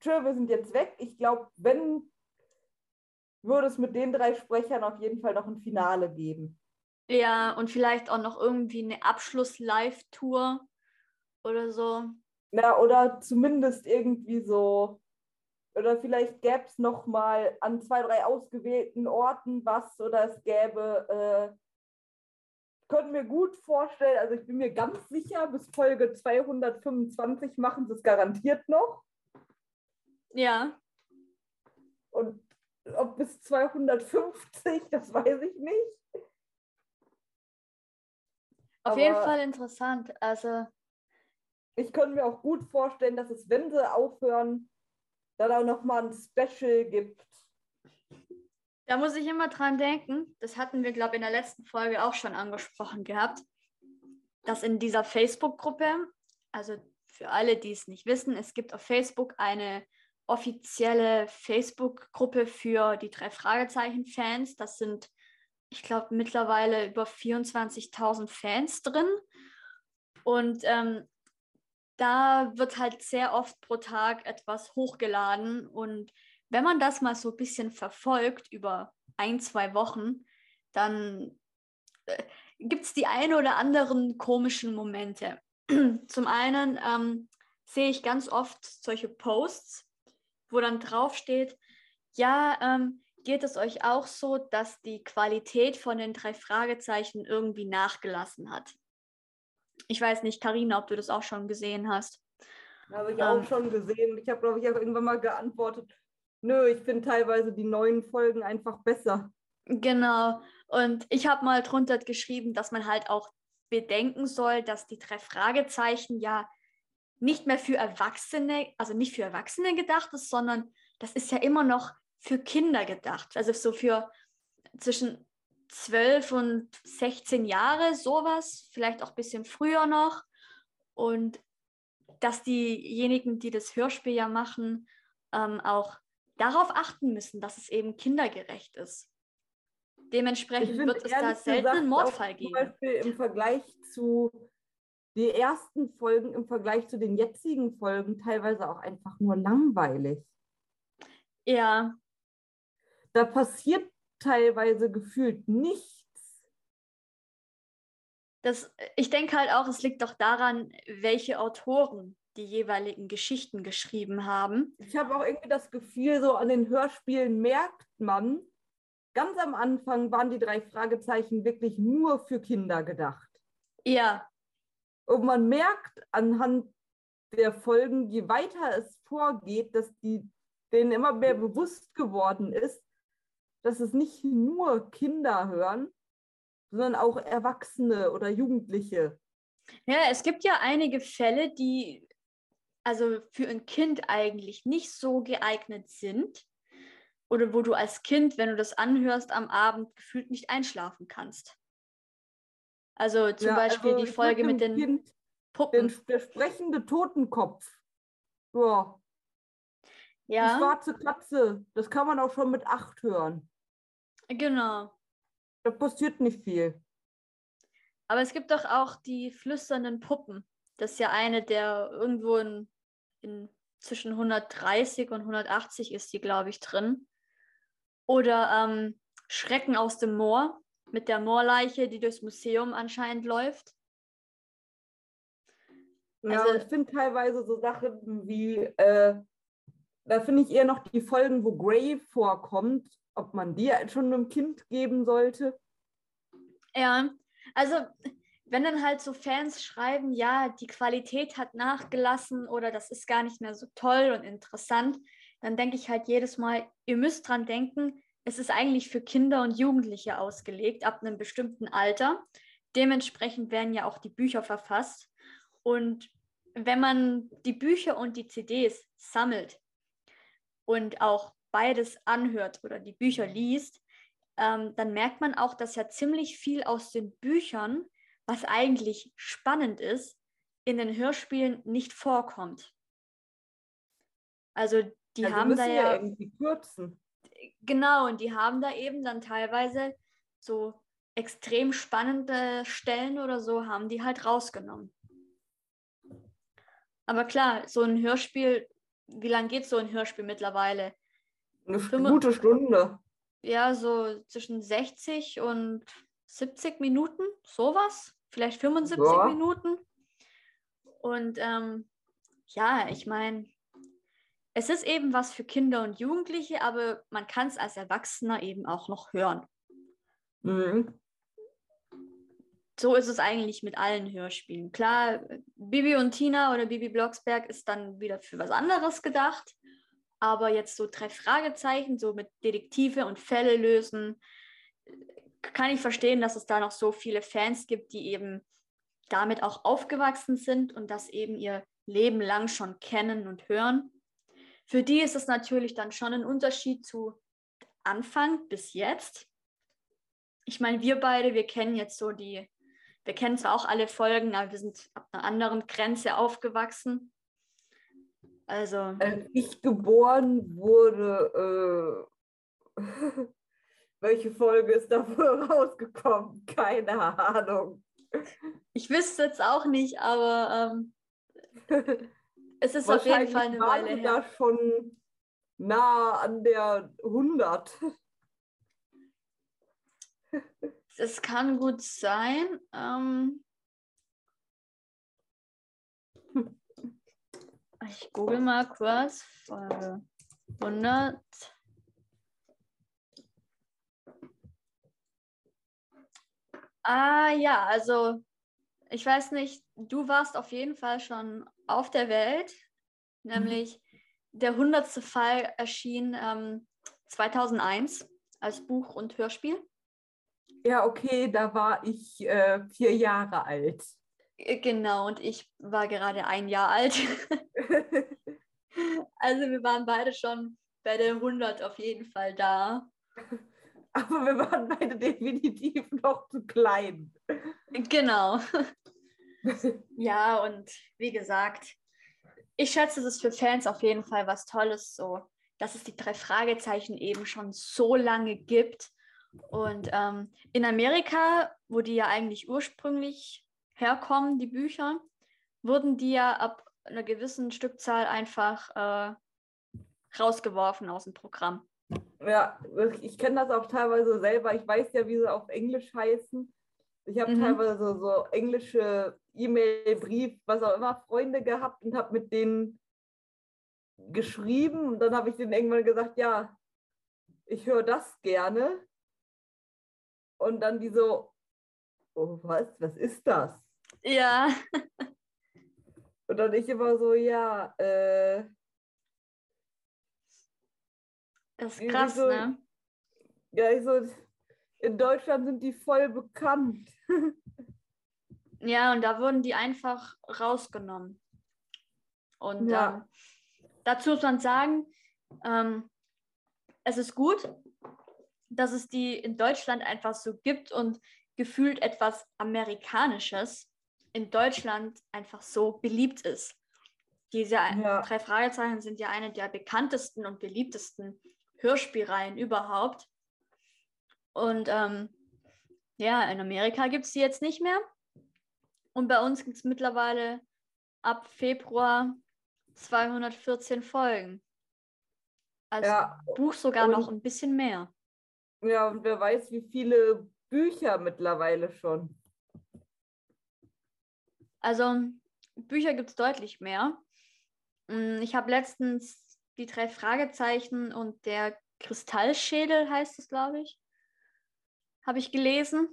tschö, wir sind jetzt weg. Ich glaube, wenn, würde es mit den drei Sprechern auf jeden Fall noch ein Finale geben. Ja, und vielleicht auch noch irgendwie eine Abschluss-Live-Tour oder so. Na, oder zumindest irgendwie so, oder vielleicht gäbe es noch mal an zwei, drei ausgewählten Orten was, oder es gäbe, äh, könnte mir gut vorstellen, also ich bin mir ganz sicher, bis Folge 225 machen sie es garantiert noch. Ja, Und ob bis 250, das weiß ich nicht. Auf jeden Aber- Fall interessant. Also, Ich könnte mir auch gut vorstellen, dass es, wenn sie aufhören, dann auch noch mal ein Special gibt. Da muss ich immer dran denken, das hatten wir, glaube ich, in der letzten Folge auch schon angesprochen gehabt, dass in dieser Facebook-Gruppe, also für alle, die es nicht wissen, es gibt auf Facebook eine offizielle Facebook-Gruppe für die drei Fragezeichen-Fans. Das sind, ich glaube, mittlerweile über 24.000 Fans drin. Und ähm, da wird halt sehr oft pro Tag etwas hochgeladen. Und wenn man das mal so ein bisschen verfolgt über ein, zwei Wochen, dann äh, gibt es die ein oder anderen komischen Momente. Zum einen ähm, sehe ich ganz oft solche Posts, wo dann draufsteht, ja, ähm, geht es euch auch so, dass die Qualität von den drei Fragezeichen irgendwie nachgelassen hat? Ich weiß nicht, Karina, ob du das auch schon gesehen hast. Habe ich auch ähm, schon gesehen. Ich habe, glaube ich, auch irgendwann mal geantwortet, nö, ich finde teilweise die neuen Folgen einfach besser. Genau. Und ich habe mal drunter geschrieben, dass man halt auch bedenken soll, dass die drei Fragezeichen ja nicht mehr für Erwachsene, also nicht für Erwachsene gedacht ist, sondern das ist ja immer noch für Kinder gedacht. Also so für zwischen 12 und 16 Jahre, sowas, vielleicht auch ein bisschen früher noch. Und dass diejenigen, die das Hörspiel ja machen, ähm, auch darauf achten müssen, dass es eben kindergerecht ist. Dementsprechend wird es da selten einen Mordfall geben. Zum Beispiel im Vergleich zu den ersten Folgen, im Vergleich zu den jetzigen Folgen teilweise auch einfach nur langweilig. Ja. Da passiert teilweise gefühlt nichts. Das, ich denke halt auch, es liegt doch daran, welche Autoren die jeweiligen Geschichten geschrieben haben. Ich habe auch irgendwie das Gefühl, so an den Hörspielen merkt man, ganz am Anfang waren die drei Fragezeichen wirklich nur für Kinder gedacht. Ja. Und man merkt anhand der Folgen, je weiter es vorgeht, dass die, denen immer mehr bewusst geworden ist, dass es nicht nur Kinder hören, sondern auch Erwachsene oder Jugendliche. Ja, es gibt ja einige Fälle, die also für ein Kind eigentlich nicht so geeignet sind oder wo du als Kind, wenn du das anhörst, am Abend gefühlt nicht einschlafen kannst. Also zum ja, Beispiel also die Folge mit den kind, Puppen. Den, der sprechende Totenkopf. Ja. ja. Die schwarze Katze, das kann man auch schon mit acht hören. Genau. Da passiert nicht viel. Aber es gibt doch auch die flüsternden Puppen. Das ist ja eine, der irgendwo in, in zwischen 130 und 180 ist die, glaube ich, drin. Oder ähm, Schrecken aus dem Moor mit der Moorleiche, die durchs Museum anscheinend läuft. Ja, also, ich finde teilweise so Sachen wie, äh, da finde ich eher noch die Folgen, wo Grey vorkommt, ob man die schon einem Kind geben sollte. Ja, also wenn dann halt so Fans schreiben, ja, die Qualität hat nachgelassen oder das ist gar nicht mehr so toll und interessant, dann denke ich halt jedes Mal, ihr müsst dran denken, es ist eigentlich für Kinder und Jugendliche ausgelegt, ab einem bestimmten Alter. Dementsprechend werden ja auch die Bücher verfasst. Und wenn man die Bücher und die CDs sammelt und auch beides anhört oder die Bücher liest, ähm, dann merkt man auch, dass ja ziemlich viel aus den Büchern, was eigentlich spannend ist, in den Hörspielen nicht vorkommt. Also die also haben da ja, irgendwie kürzen. Genau, und die haben da eben dann teilweise so extrem spannende Stellen oder so, haben die halt rausgenommen. Aber klar, so ein Hörspiel, wie lange geht so ein Hörspiel mittlerweile? Eine Fünf gute Stunde. Ja, so zwischen 60 und 70 Minuten, sowas. Vielleicht 75 ja. Minuten. Und ähm, ja, ich meine, es ist eben was für Kinder und Jugendliche, aber man kann es als Erwachsener eben auch noch hören. Mhm. So ist es eigentlich mit allen Hörspielen. Klar, Bibi und Tina oder Bibi Blocksberg ist dann wieder für was anderes gedacht. Aber jetzt so drei Fragezeichen, so mit Detektive und Fälle lösen, kann ich verstehen, dass es da noch so viele Fans gibt, die eben damit auch aufgewachsen sind und das eben ihr Leben lang schon kennen und hören. Für die ist es natürlich dann schon ein Unterschied zu Anfang bis jetzt. Ich meine, wir beide, wir kennen jetzt so die, wir kennen zwar auch alle Folgen, aber wir sind ab einer anderen Grenze aufgewachsen. Also. Als ich geboren wurde, äh, welche Folge ist dafür rausgekommen? Keine Ahnung. Ich wüsste jetzt auch nicht, aber ähm, es ist auf jeden Fall eine Weile wir da her. schon nah an der 100. Das kann gut sein. Ähm, ich google mal kurz. Folge 100. Ah ja, also ich weiß nicht, du warst auf jeden Fall schon auf der Welt, nämlich der 100. Fall erschien ähm, 2001 als Buch und Hörspiel. Ja, okay, da war ich äh, vier Jahre alt. Äh, Genau, und ich war gerade ein Jahr alt. Also wir waren beide schon bei der 100 auf jeden Fall da. Aber wir waren beide definitiv noch zu klein. Genau. Ja, und wie gesagt, ich schätze, es ist für Fans auf jeden Fall was Tolles, so, dass es die drei Fragezeichen eben schon so lange gibt. Und ähm, in Amerika, wo die ja eigentlich ursprünglich herkommen, die Bücher, wurden die ja ab einer gewissen Stückzahl einfach äh, rausgeworfen aus dem Programm. Ja, ich kenne das auch teilweise selber. Ich weiß ja, wie sie auf Englisch heißen. Ich habe Mhm. teilweise so, so englische E-Mail, Brief, was auch immer, Freunde gehabt und habe mit denen geschrieben. Und dann habe ich denen irgendwann gesagt, ja, ich höre das gerne. Und dann die so, oh, was, was ist das? Ja, Und dann ich immer so, ja, äh, das ist krass, wieso- ne? ja, ich so, in Deutschland sind die voll bekannt. Ja, und da wurden die einfach rausgenommen. Und Ja. ähm, dazu muss man sagen, ähm, es ist gut, dass es die in Deutschland einfach so gibt und gefühlt etwas Amerikanisches in Deutschland einfach so beliebt ist. Diese Ja. drei Fragezeichen sind ja eine der bekanntesten und beliebtesten Hörspielreihen überhaupt. Und ähm, ja, in Amerika gibt es die jetzt nicht mehr. Und bei uns gibt es mittlerweile ab Februar 214 Folgen. Als Ja, Buch sogar noch ein bisschen mehr. ja, und wer weiß, wie viele Bücher mittlerweile schon. Also Bücher gibt es deutlich mehr. Mm, Ich habe letztens die drei Fragezeichen und der Kristallschädel heißt es, glaube ich, habe ich gelesen.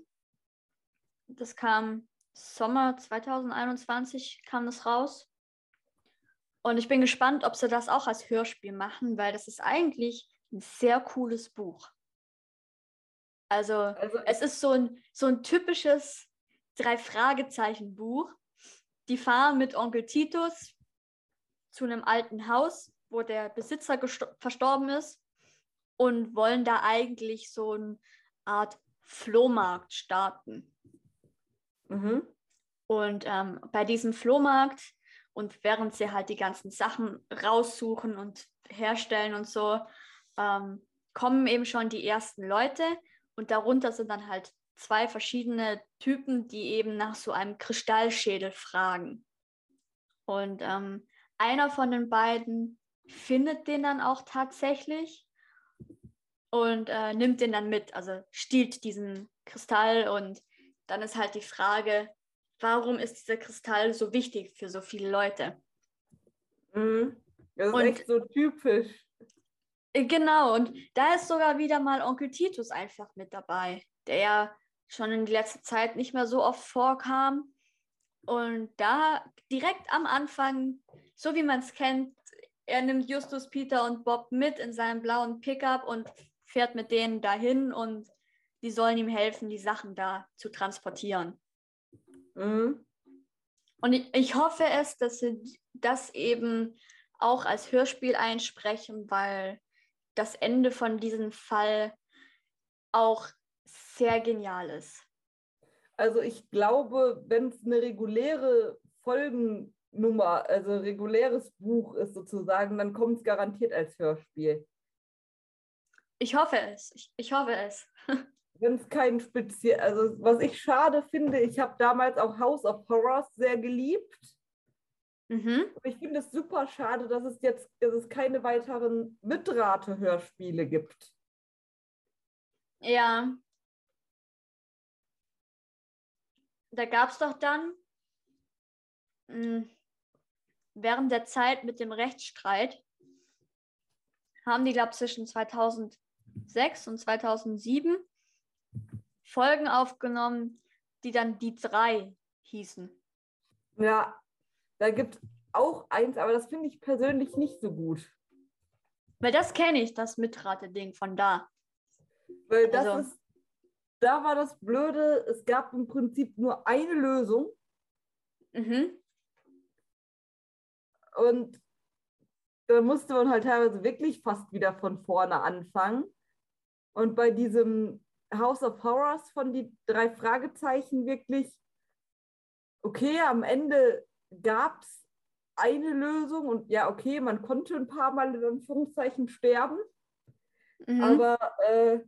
Das kam Sommer 2021 kam das raus. Und ich bin gespannt, ob sie das auch als Hörspiel machen, weil das ist eigentlich ein sehr cooles Buch. Also Also es ist so ein, so ein typisches Drei-Fragezeichen-Buch. Die fahren mit Onkel Titus zu einem alten Haus, wo der Besitzer verstorben ist und wollen da eigentlich so eine Art Flohmarkt starten. mhm. Und ähm, bei diesem Flohmarkt und während sie halt die ganzen Sachen raussuchen und herstellen und so, ähm, kommen eben schon die ersten Leute und darunter sind dann halt zwei verschiedene Typen, die eben nach so einem Kristallschädel fragen. Und ähm, einer von den beiden findet den dann auch tatsächlich und äh, nimmt den dann mit, also stiehlt diesen Kristall und dann ist halt die Frage, warum ist dieser Kristall so wichtig für so viele Leute? Mhm. Das ist Und- echt so typisch. Äh, Genau, und da ist sogar wieder mal Onkel Titus einfach mit dabei, der ja schon in letzter Zeit nicht mehr so oft vorkam. Und da direkt am Anfang, so wie man es kennt, er nimmt Justus, Peter und Bob mit in seinem blauen Pickup und fährt mit denen dahin und die sollen ihm helfen, die Sachen da zu transportieren. Mhm. Und ich, ich hoffe es, dass sie das eben auch als Hörspiel einsprechen, weil das Ende von diesem Fall auch sehr genial ist. Also ich glaube, wenn es eine reguläre Folgennummer, also reguläres Buch ist sozusagen, dann kommt es garantiert als Hörspiel. Ich hoffe es. Ich, ich hoffe es. Wenn es kein speziell, also was ich schade finde, ich habe damals auch House of Horrors sehr geliebt. Mhm. Ich finde es super schade, dass es jetzt dass es keine weiteren Mitrate-Hörspiele gibt. Ja. Da gab es doch dann mh, während der Zeit mit dem Rechtsstreit, haben die, glaube ich, zwischen 2006 und 2007 Folgen aufgenommen, die dann die drei hießen. Ja, da gibt auch eins, aber das finde ich persönlich nicht so gut. Weil das kenne ich, das Mitrate-Ding von da. Weil das Also- ist, da war das Blöde, es gab im Prinzip nur eine Lösung Mhm. und da musste man halt teilweise wirklich fast wieder von vorne anfangen. Und bei diesem House of Horrors von die drei Fragezeichen wirklich, okay, am Ende gab es eine Lösung und ja, okay, man konnte ein paar Mal in Anführungszeichen sterben. Mhm. Aber äh,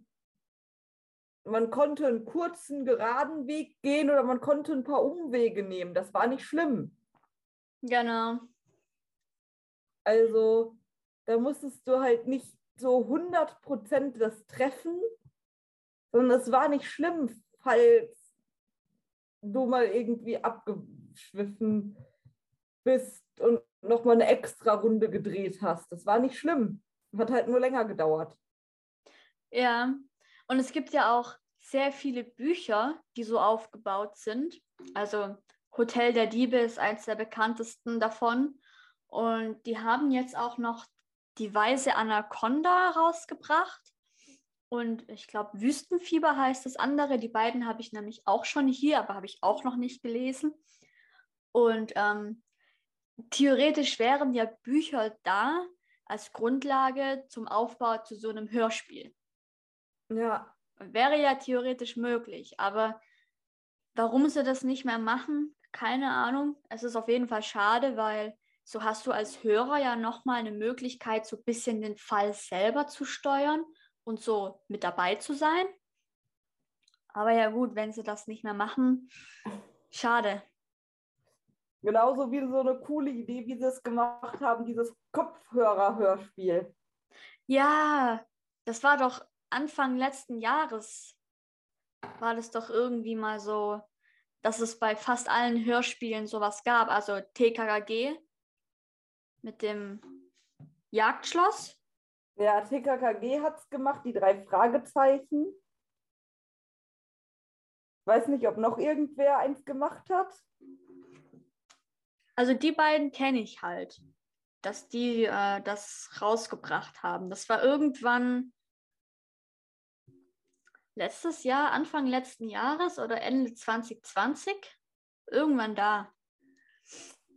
man konnte einen kurzen, geraden Weg gehen oder man konnte ein paar Umwege nehmen. Das war nicht schlimm. genau. Also da musstest du halt nicht so 100% das treffen, sondern es war nicht schlimm, falls du mal irgendwie abgeschwiffen bist und nochmal eine extra Runde gedreht hast. Das war nicht schlimm. Hat halt nur länger gedauert. Ja, und es gibt ja auch sehr viele Bücher, die so aufgebaut sind. Also Hotel der Diebe ist eins der bekanntesten davon. Und die haben jetzt auch noch die Weiße Anaconda rausgebracht. Und ich glaube, Wüstenfieber heißt das andere. Die beiden habe ich nämlich auch schon hier, aber habe ich auch noch nicht gelesen. Und ähm, theoretisch wären ja Bücher da als Grundlage zum Aufbau zu so einem Hörspiel. Ja, Wäre ja theoretisch möglich, aber warum sie das nicht mehr machen, keine Ahnung. Es ist auf jeden Fall schade, weil so hast du als Hörer ja nochmal eine Möglichkeit, so ein bisschen den Fall selber zu steuern und so mit dabei zu sein. Aber ja gut, wenn sie das nicht mehr machen, schade. Genauso wie so eine coole Idee, wie sie es gemacht haben, dieses Kopfhörer-Hörspiel. Ja, das war doch Anfang letzten Jahres, war das doch irgendwie mal so, dass es bei fast allen Hörspielen sowas gab. Also TKKG mit dem Jagdschloss. Ja, TKKG hat es gemacht, die drei Fragezeichen. Weiß nicht, ob noch irgendwer eins gemacht hat. Also die beiden kenne ich halt, dass die äh, das rausgebracht haben. Das war irgendwann letztes Jahr, Anfang letzten Jahres oder Ende 2020. Irgendwann da.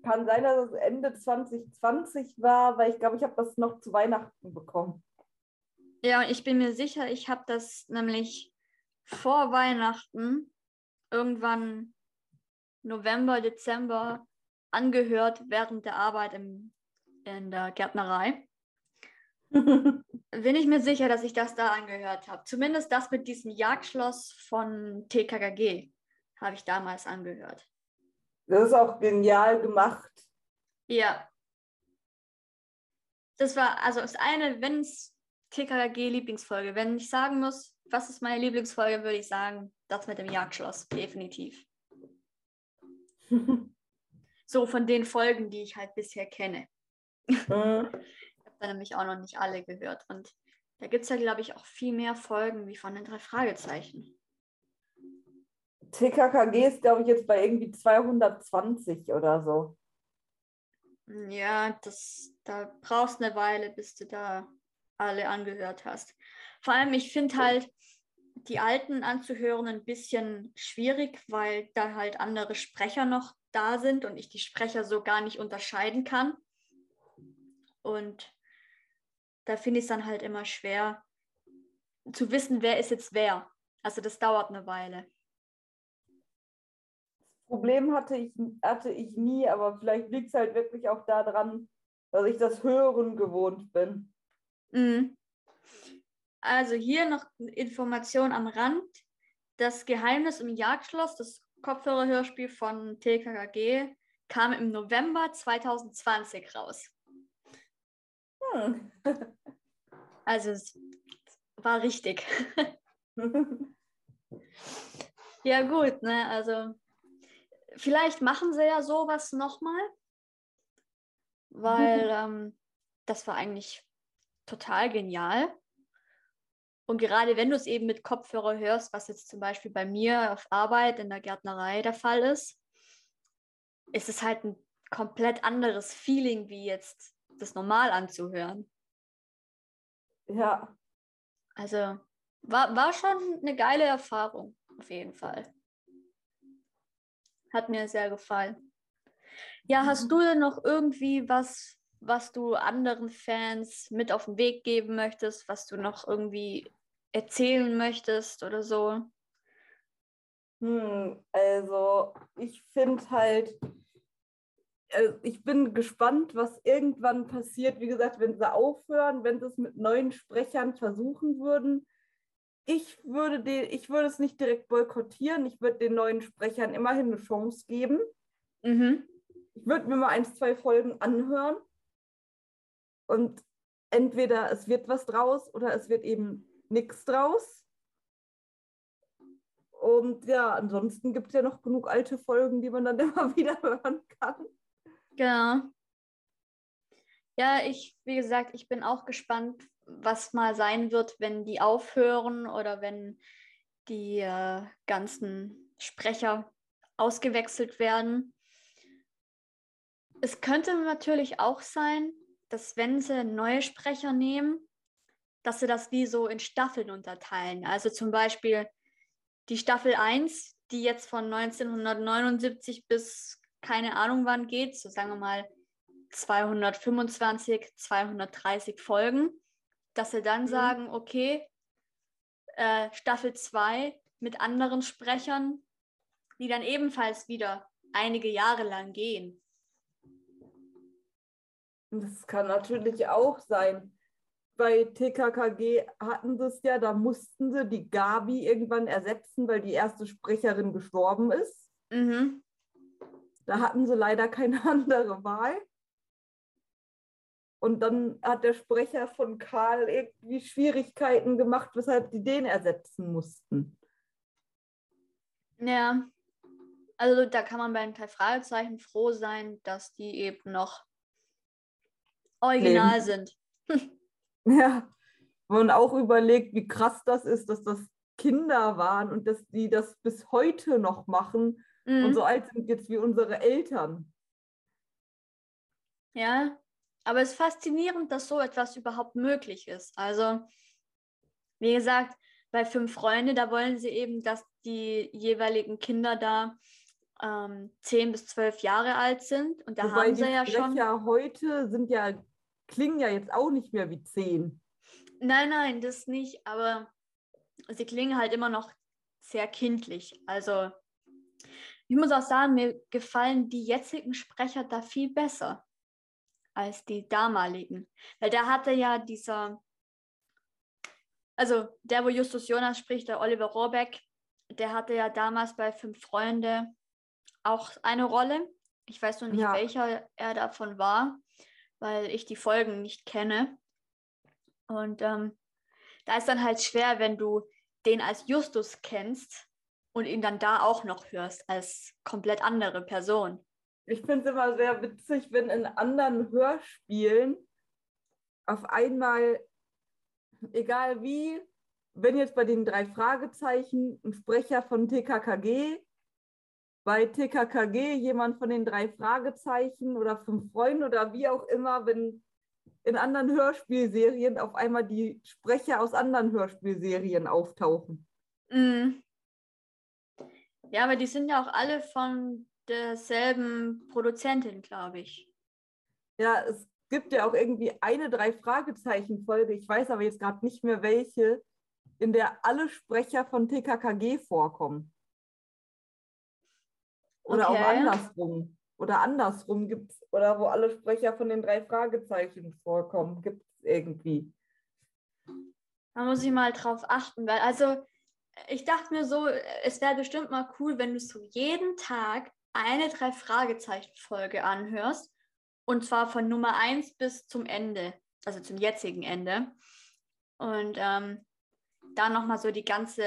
Kann sein, dass es Ende 2020 war, weil ich glaube, ich habe das noch zu Weihnachten bekommen. Ja, ich bin mir sicher, ich habe das nämlich vor Weihnachten irgendwann November, Dezember angehört während der Arbeit im, in der Gärtnerei. Bin ich mir sicher, dass ich das da angehört habe. Zumindest das mit diesem Jagdschloss von TKKG habe ich damals angehört. Das ist auch genial gemacht. Ja. Das war, also ist eine, wenn es TKKG-Lieblingsfolge, wenn ich sagen muss, was ist meine Lieblingsfolge, würde ich sagen, das mit dem Jagdschloss, definitiv. So von den Folgen, die ich halt bisher kenne. Mhm. Da nämlich auch noch nicht alle gehört. Und da gibt es ja, glaube ich, auch viel mehr Folgen wie von den drei Fragezeichen. TKKG ist, glaube ich, jetzt bei irgendwie 220 oder so. Ja, das, da brauchst eine Weile, bis du da alle angehört hast. Vor allem, ich finde halt die alten anzuhören ein bisschen schwierig, weil da halt andere Sprecher noch da sind und ich die Sprecher so gar nicht unterscheiden kann. Und da finde ich es dann halt immer schwer zu wissen, wer ist jetzt wer. Also das dauert eine Weile. Problem hatte ich, hatte ich nie, aber vielleicht liegt es halt wirklich auch daran, dass ich das Hören gewohnt bin. Mhm. Also hier noch Information am Rand. Das Geheimnis im Jagdschloss, das Kopfhörerhörspiel von TKKG, kam im November 2020 raus. Hm. Also es war richtig. ja gut, ne? Also vielleicht machen sie ja sowas nochmal, weil ähm, das war eigentlich total genial. Und gerade wenn du es eben mit Kopfhörer hörst, was jetzt zum Beispiel bei mir auf Arbeit in der Gärtnerei der Fall ist, ist es halt ein komplett anderes Feeling, wie jetzt das normal anzuhören. Ja. Also war, war schon eine geile Erfahrung, auf jeden Fall. Hat mir sehr gefallen. Ja, hast mhm. du denn noch irgendwie was, was du anderen Fans mit auf den Weg geben möchtest, was du noch irgendwie erzählen möchtest oder so? Hm, also ich finde halt, ich bin gespannt, was irgendwann passiert. Wie gesagt, wenn sie aufhören, wenn sie es mit neuen Sprechern versuchen würden. Ich würde, den, ich würde es nicht direkt boykottieren. Ich würde den neuen Sprechern immerhin eine Chance geben. Mhm. Ich würde mir mal ein, zwei Folgen anhören. Und entweder es wird was draus oder es wird eben nichts draus. Und ja, ansonsten gibt es ja noch genug alte Folgen, die man dann immer wieder hören kann. Genau. Ja, ich, wie gesagt, ich bin auch gespannt, was mal sein wird, wenn die aufhören oder wenn die äh, ganzen Sprecher ausgewechselt werden. Es könnte natürlich auch sein, dass wenn sie neue Sprecher nehmen, dass sie das wie so in Staffeln unterteilen. Also zum Beispiel die Staffel 1, die jetzt von 1979 bis keine Ahnung wann geht, so sagen wir mal 225, 230 Folgen, dass sie dann mhm. sagen, okay, äh, Staffel 2 mit anderen Sprechern, die dann ebenfalls wieder einige Jahre lang gehen. Das kann natürlich auch sein bei TKKG hatten sie es ja, da mussten sie die Gabi irgendwann ersetzen, weil die erste Sprecherin gestorben ist. Mhm. Da hatten sie leider keine andere Wahl. Und dann hat der Sprecher von Karl irgendwie Schwierigkeiten gemacht, weshalb die den ersetzen mussten. Ja, also da kann man bei den drei Fragezeichen froh sein, dass die eben noch original Leben. sind. Ja, wenn man auch überlegt, wie krass das ist, dass das Kinder waren und dass die das bis heute noch machen mhm. und so alt sind jetzt wie unsere Eltern. Ja, aber es ist faszinierend, dass so etwas überhaupt möglich ist. Also, wie gesagt, bei Fünf Freunde, da wollen sie eben, dass die jeweiligen Kinder da ähm, 10 bis 12 Jahre alt sind. Und da Wobei haben sie ja schon. Ja, heute sind ja klingen ja jetzt auch nicht mehr wie zehn. Nein, nein, das nicht, aber sie klingen halt immer noch sehr kindlich. Also ich muss auch sagen, mir gefallen die jetzigen Sprecher da viel besser als die damaligen. Weil da hatte ja dieser, also der, wo Justus Jonas spricht, der Oliver Rohrbeck, der hatte ja damals bei Fünf Freunde auch eine Rolle. Ich weiß noch nicht, ja. welcher er davon war weil ich die Folgen nicht kenne. Und ähm, da ist dann halt schwer, wenn du den als Justus kennst und ihn dann da auch noch hörst als komplett andere Person. Ich finde es immer sehr witzig, wenn in anderen Hörspielen auf einmal, egal wie, wenn jetzt bei den drei Fragezeichen ein Sprecher von TKKG bei TKKG jemand von den drei Fragezeichen oder fünf Freunden oder wie auch immer, wenn in anderen Hörspielserien auf einmal die Sprecher aus anderen Hörspielserien auftauchen. Mm. Ja, aber die sind ja auch alle von derselben Produzentin, glaube ich. Ja, es gibt ja auch irgendwie eine drei Fragezeichen Folge, ich weiß aber jetzt gerade nicht mehr welche, in der alle Sprecher von TKKG vorkommen. Oder okay. auch andersrum. Oder andersrum gibt es, oder wo alle Sprecher von den drei Fragezeichen vorkommen, gibt es irgendwie. Da muss ich mal drauf achten, weil also ich dachte mir so, es wäre bestimmt mal cool, wenn du so jeden Tag eine drei Fragezeichen Folge anhörst und zwar von Nummer 1 bis zum Ende, also zum jetzigen Ende und ähm, da nochmal so die ganze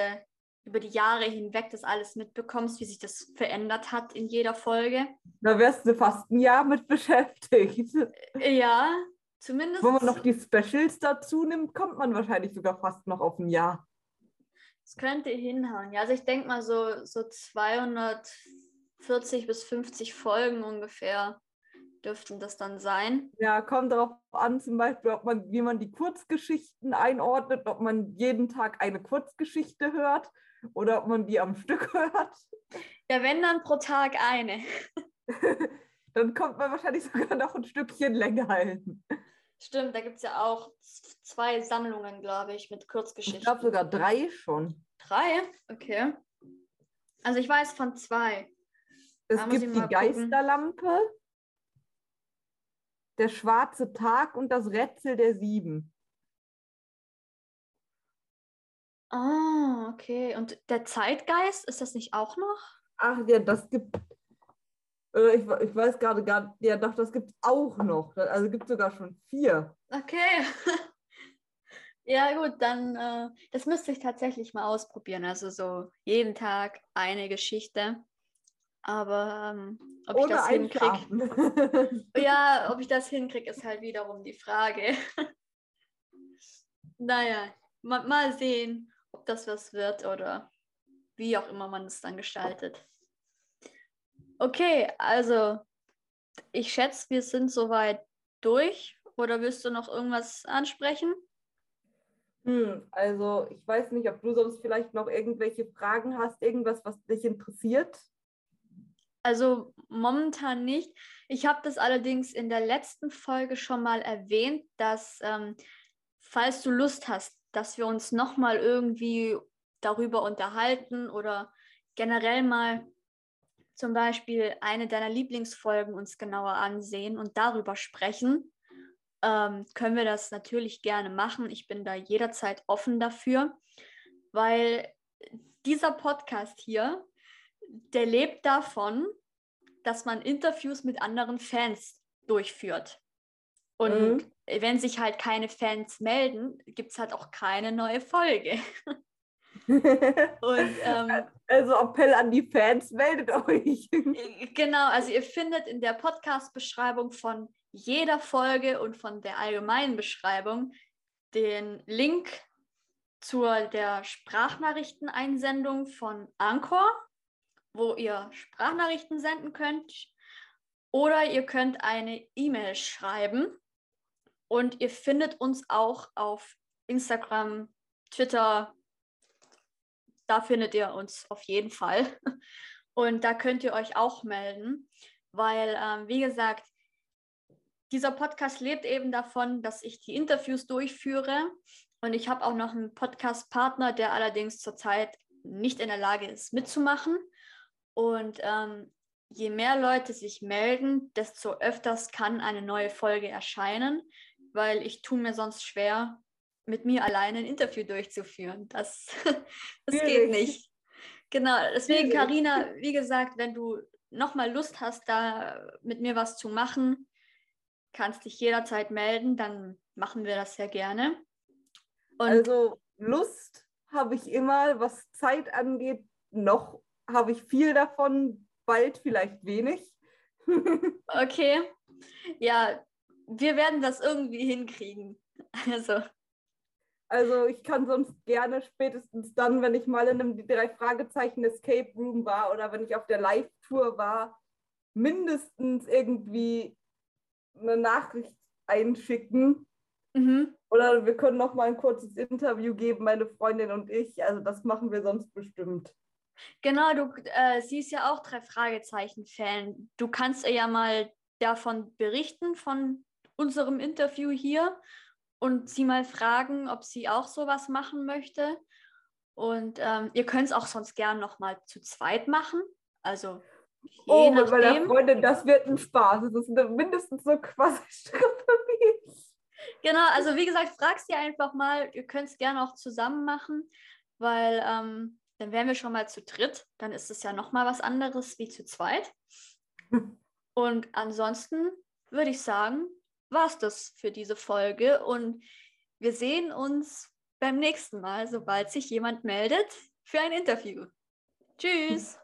über die Jahre hinweg das alles mitbekommst, wie sich das verändert hat in jeder Folge. Da wärst du fast ein Jahr mit beschäftigt. Ja, zumindest. Wenn man noch die Specials dazu nimmt, kommt man wahrscheinlich sogar fast noch auf ein Jahr. Das könnte hinhauen. Ja, also ich denke mal so, so 240 bis 50 Folgen ungefähr dürften das dann sein. Ja, kommt darauf an, zum Beispiel, ob man, wie man die Kurzgeschichten einordnet, ob man jeden Tag eine Kurzgeschichte hört oder ob man die am Stück hört. Ja, wenn dann pro Tag eine. dann kommt man wahrscheinlich sogar noch ein Stückchen länger hin. Stimmt, da gibt es ja auch zwei Sammlungen, glaube ich, mit Kurzgeschichten. Ich glaube sogar drei schon. Drei? Okay. Also ich weiß von zwei. Es gibt die Geisterlampe, gucken. der schwarze Tag und das Rätsel der Sieben. Ah, okay. Und der Zeitgeist, ist das nicht auch noch? Ach ja, das gibt. Äh, ich, ich weiß gerade gar nicht. Ja, doch, das gibt es auch noch. Also gibt es sogar schon vier. Okay. ja, gut, dann. Äh, das müsste ich tatsächlich mal ausprobieren. Also so jeden Tag eine Geschichte. Aber ähm, ob Ohne ich das hinkriege. ja, ob ich das hinkriege, ist halt wiederum die Frage. naja, mal, mal sehen ob das was wird oder wie auch immer man es dann gestaltet. Okay, also ich schätze, wir sind soweit durch. Oder willst du noch irgendwas ansprechen? Hm, also ich weiß nicht, ob du sonst vielleicht noch irgendwelche Fragen hast, irgendwas, was dich interessiert. Also momentan nicht. Ich habe das allerdings in der letzten Folge schon mal erwähnt, dass ähm, falls du Lust hast, dass wir uns nochmal irgendwie darüber unterhalten oder generell mal zum Beispiel eine deiner Lieblingsfolgen uns genauer ansehen und darüber sprechen, ähm, können wir das natürlich gerne machen. Ich bin da jederzeit offen dafür, weil dieser Podcast hier, der lebt davon, dass man Interviews mit anderen Fans durchführt. Und mhm. wenn sich halt keine Fans melden, gibt es halt auch keine neue Folge. Und, ähm, also Appell an die Fans, meldet euch. Äh, genau, also ihr findet in der Podcast-Beschreibung von jeder Folge und von der allgemeinen Beschreibung den Link zur der Sprachnachrichteneinsendung von Anchor, wo ihr Sprachnachrichten senden könnt. Oder ihr könnt eine E-Mail schreiben und ihr findet uns auch auf Instagram, Twitter. Da findet ihr uns auf jeden Fall. Und da könnt ihr euch auch melden, weil, ähm, wie gesagt, dieser Podcast lebt eben davon, dass ich die Interviews durchführe. Und ich habe auch noch einen Podcast-Partner, der allerdings zurzeit nicht in der Lage ist, mitzumachen. Und ähm, je mehr Leute sich melden, desto öfters kann eine neue Folge erscheinen weil ich tue mir sonst schwer, mit mir alleine ein Interview durchzuführen. Das, das geht nicht. Genau, deswegen, Karina, wie gesagt, wenn du nochmal Lust hast, da mit mir was zu machen, kannst dich jederzeit melden, dann machen wir das sehr gerne. Und also Lust habe ich immer, was Zeit angeht, noch habe ich viel davon, bald vielleicht wenig. okay. Ja, wir werden das irgendwie hinkriegen. Also. Also ich kann sonst gerne spätestens dann, wenn ich mal in einem drei Fragezeichen Escape Room war oder wenn ich auf der Live-Tour war, mindestens irgendwie eine Nachricht einschicken. Mhm. Oder wir können noch mal ein kurzes Interview geben, meine Freundin und ich. Also das machen wir sonst bestimmt. Genau, du äh, siehst ja auch drei Fragezeichen-Fan. Du kannst ja mal davon berichten, von unserem Interview hier und sie mal fragen, ob sie auch sowas machen möchte. Und ähm, ihr könnt es auch sonst gern noch mal zu zweit machen. Also oh, mit meiner Freundin, das wird ein Spaß. Das ist mindestens so quasi mich. Genau, also wie gesagt, frag sie einfach mal. Ihr könnt es gerne auch zusammen machen, weil ähm, dann wären wir schon mal zu dritt. Dann ist es ja noch mal was anderes wie zu zweit. Und ansonsten würde ich sagen, war es das für diese Folge. Und wir sehen uns beim nächsten Mal, sobald sich jemand meldet für ein Interview. Tschüss!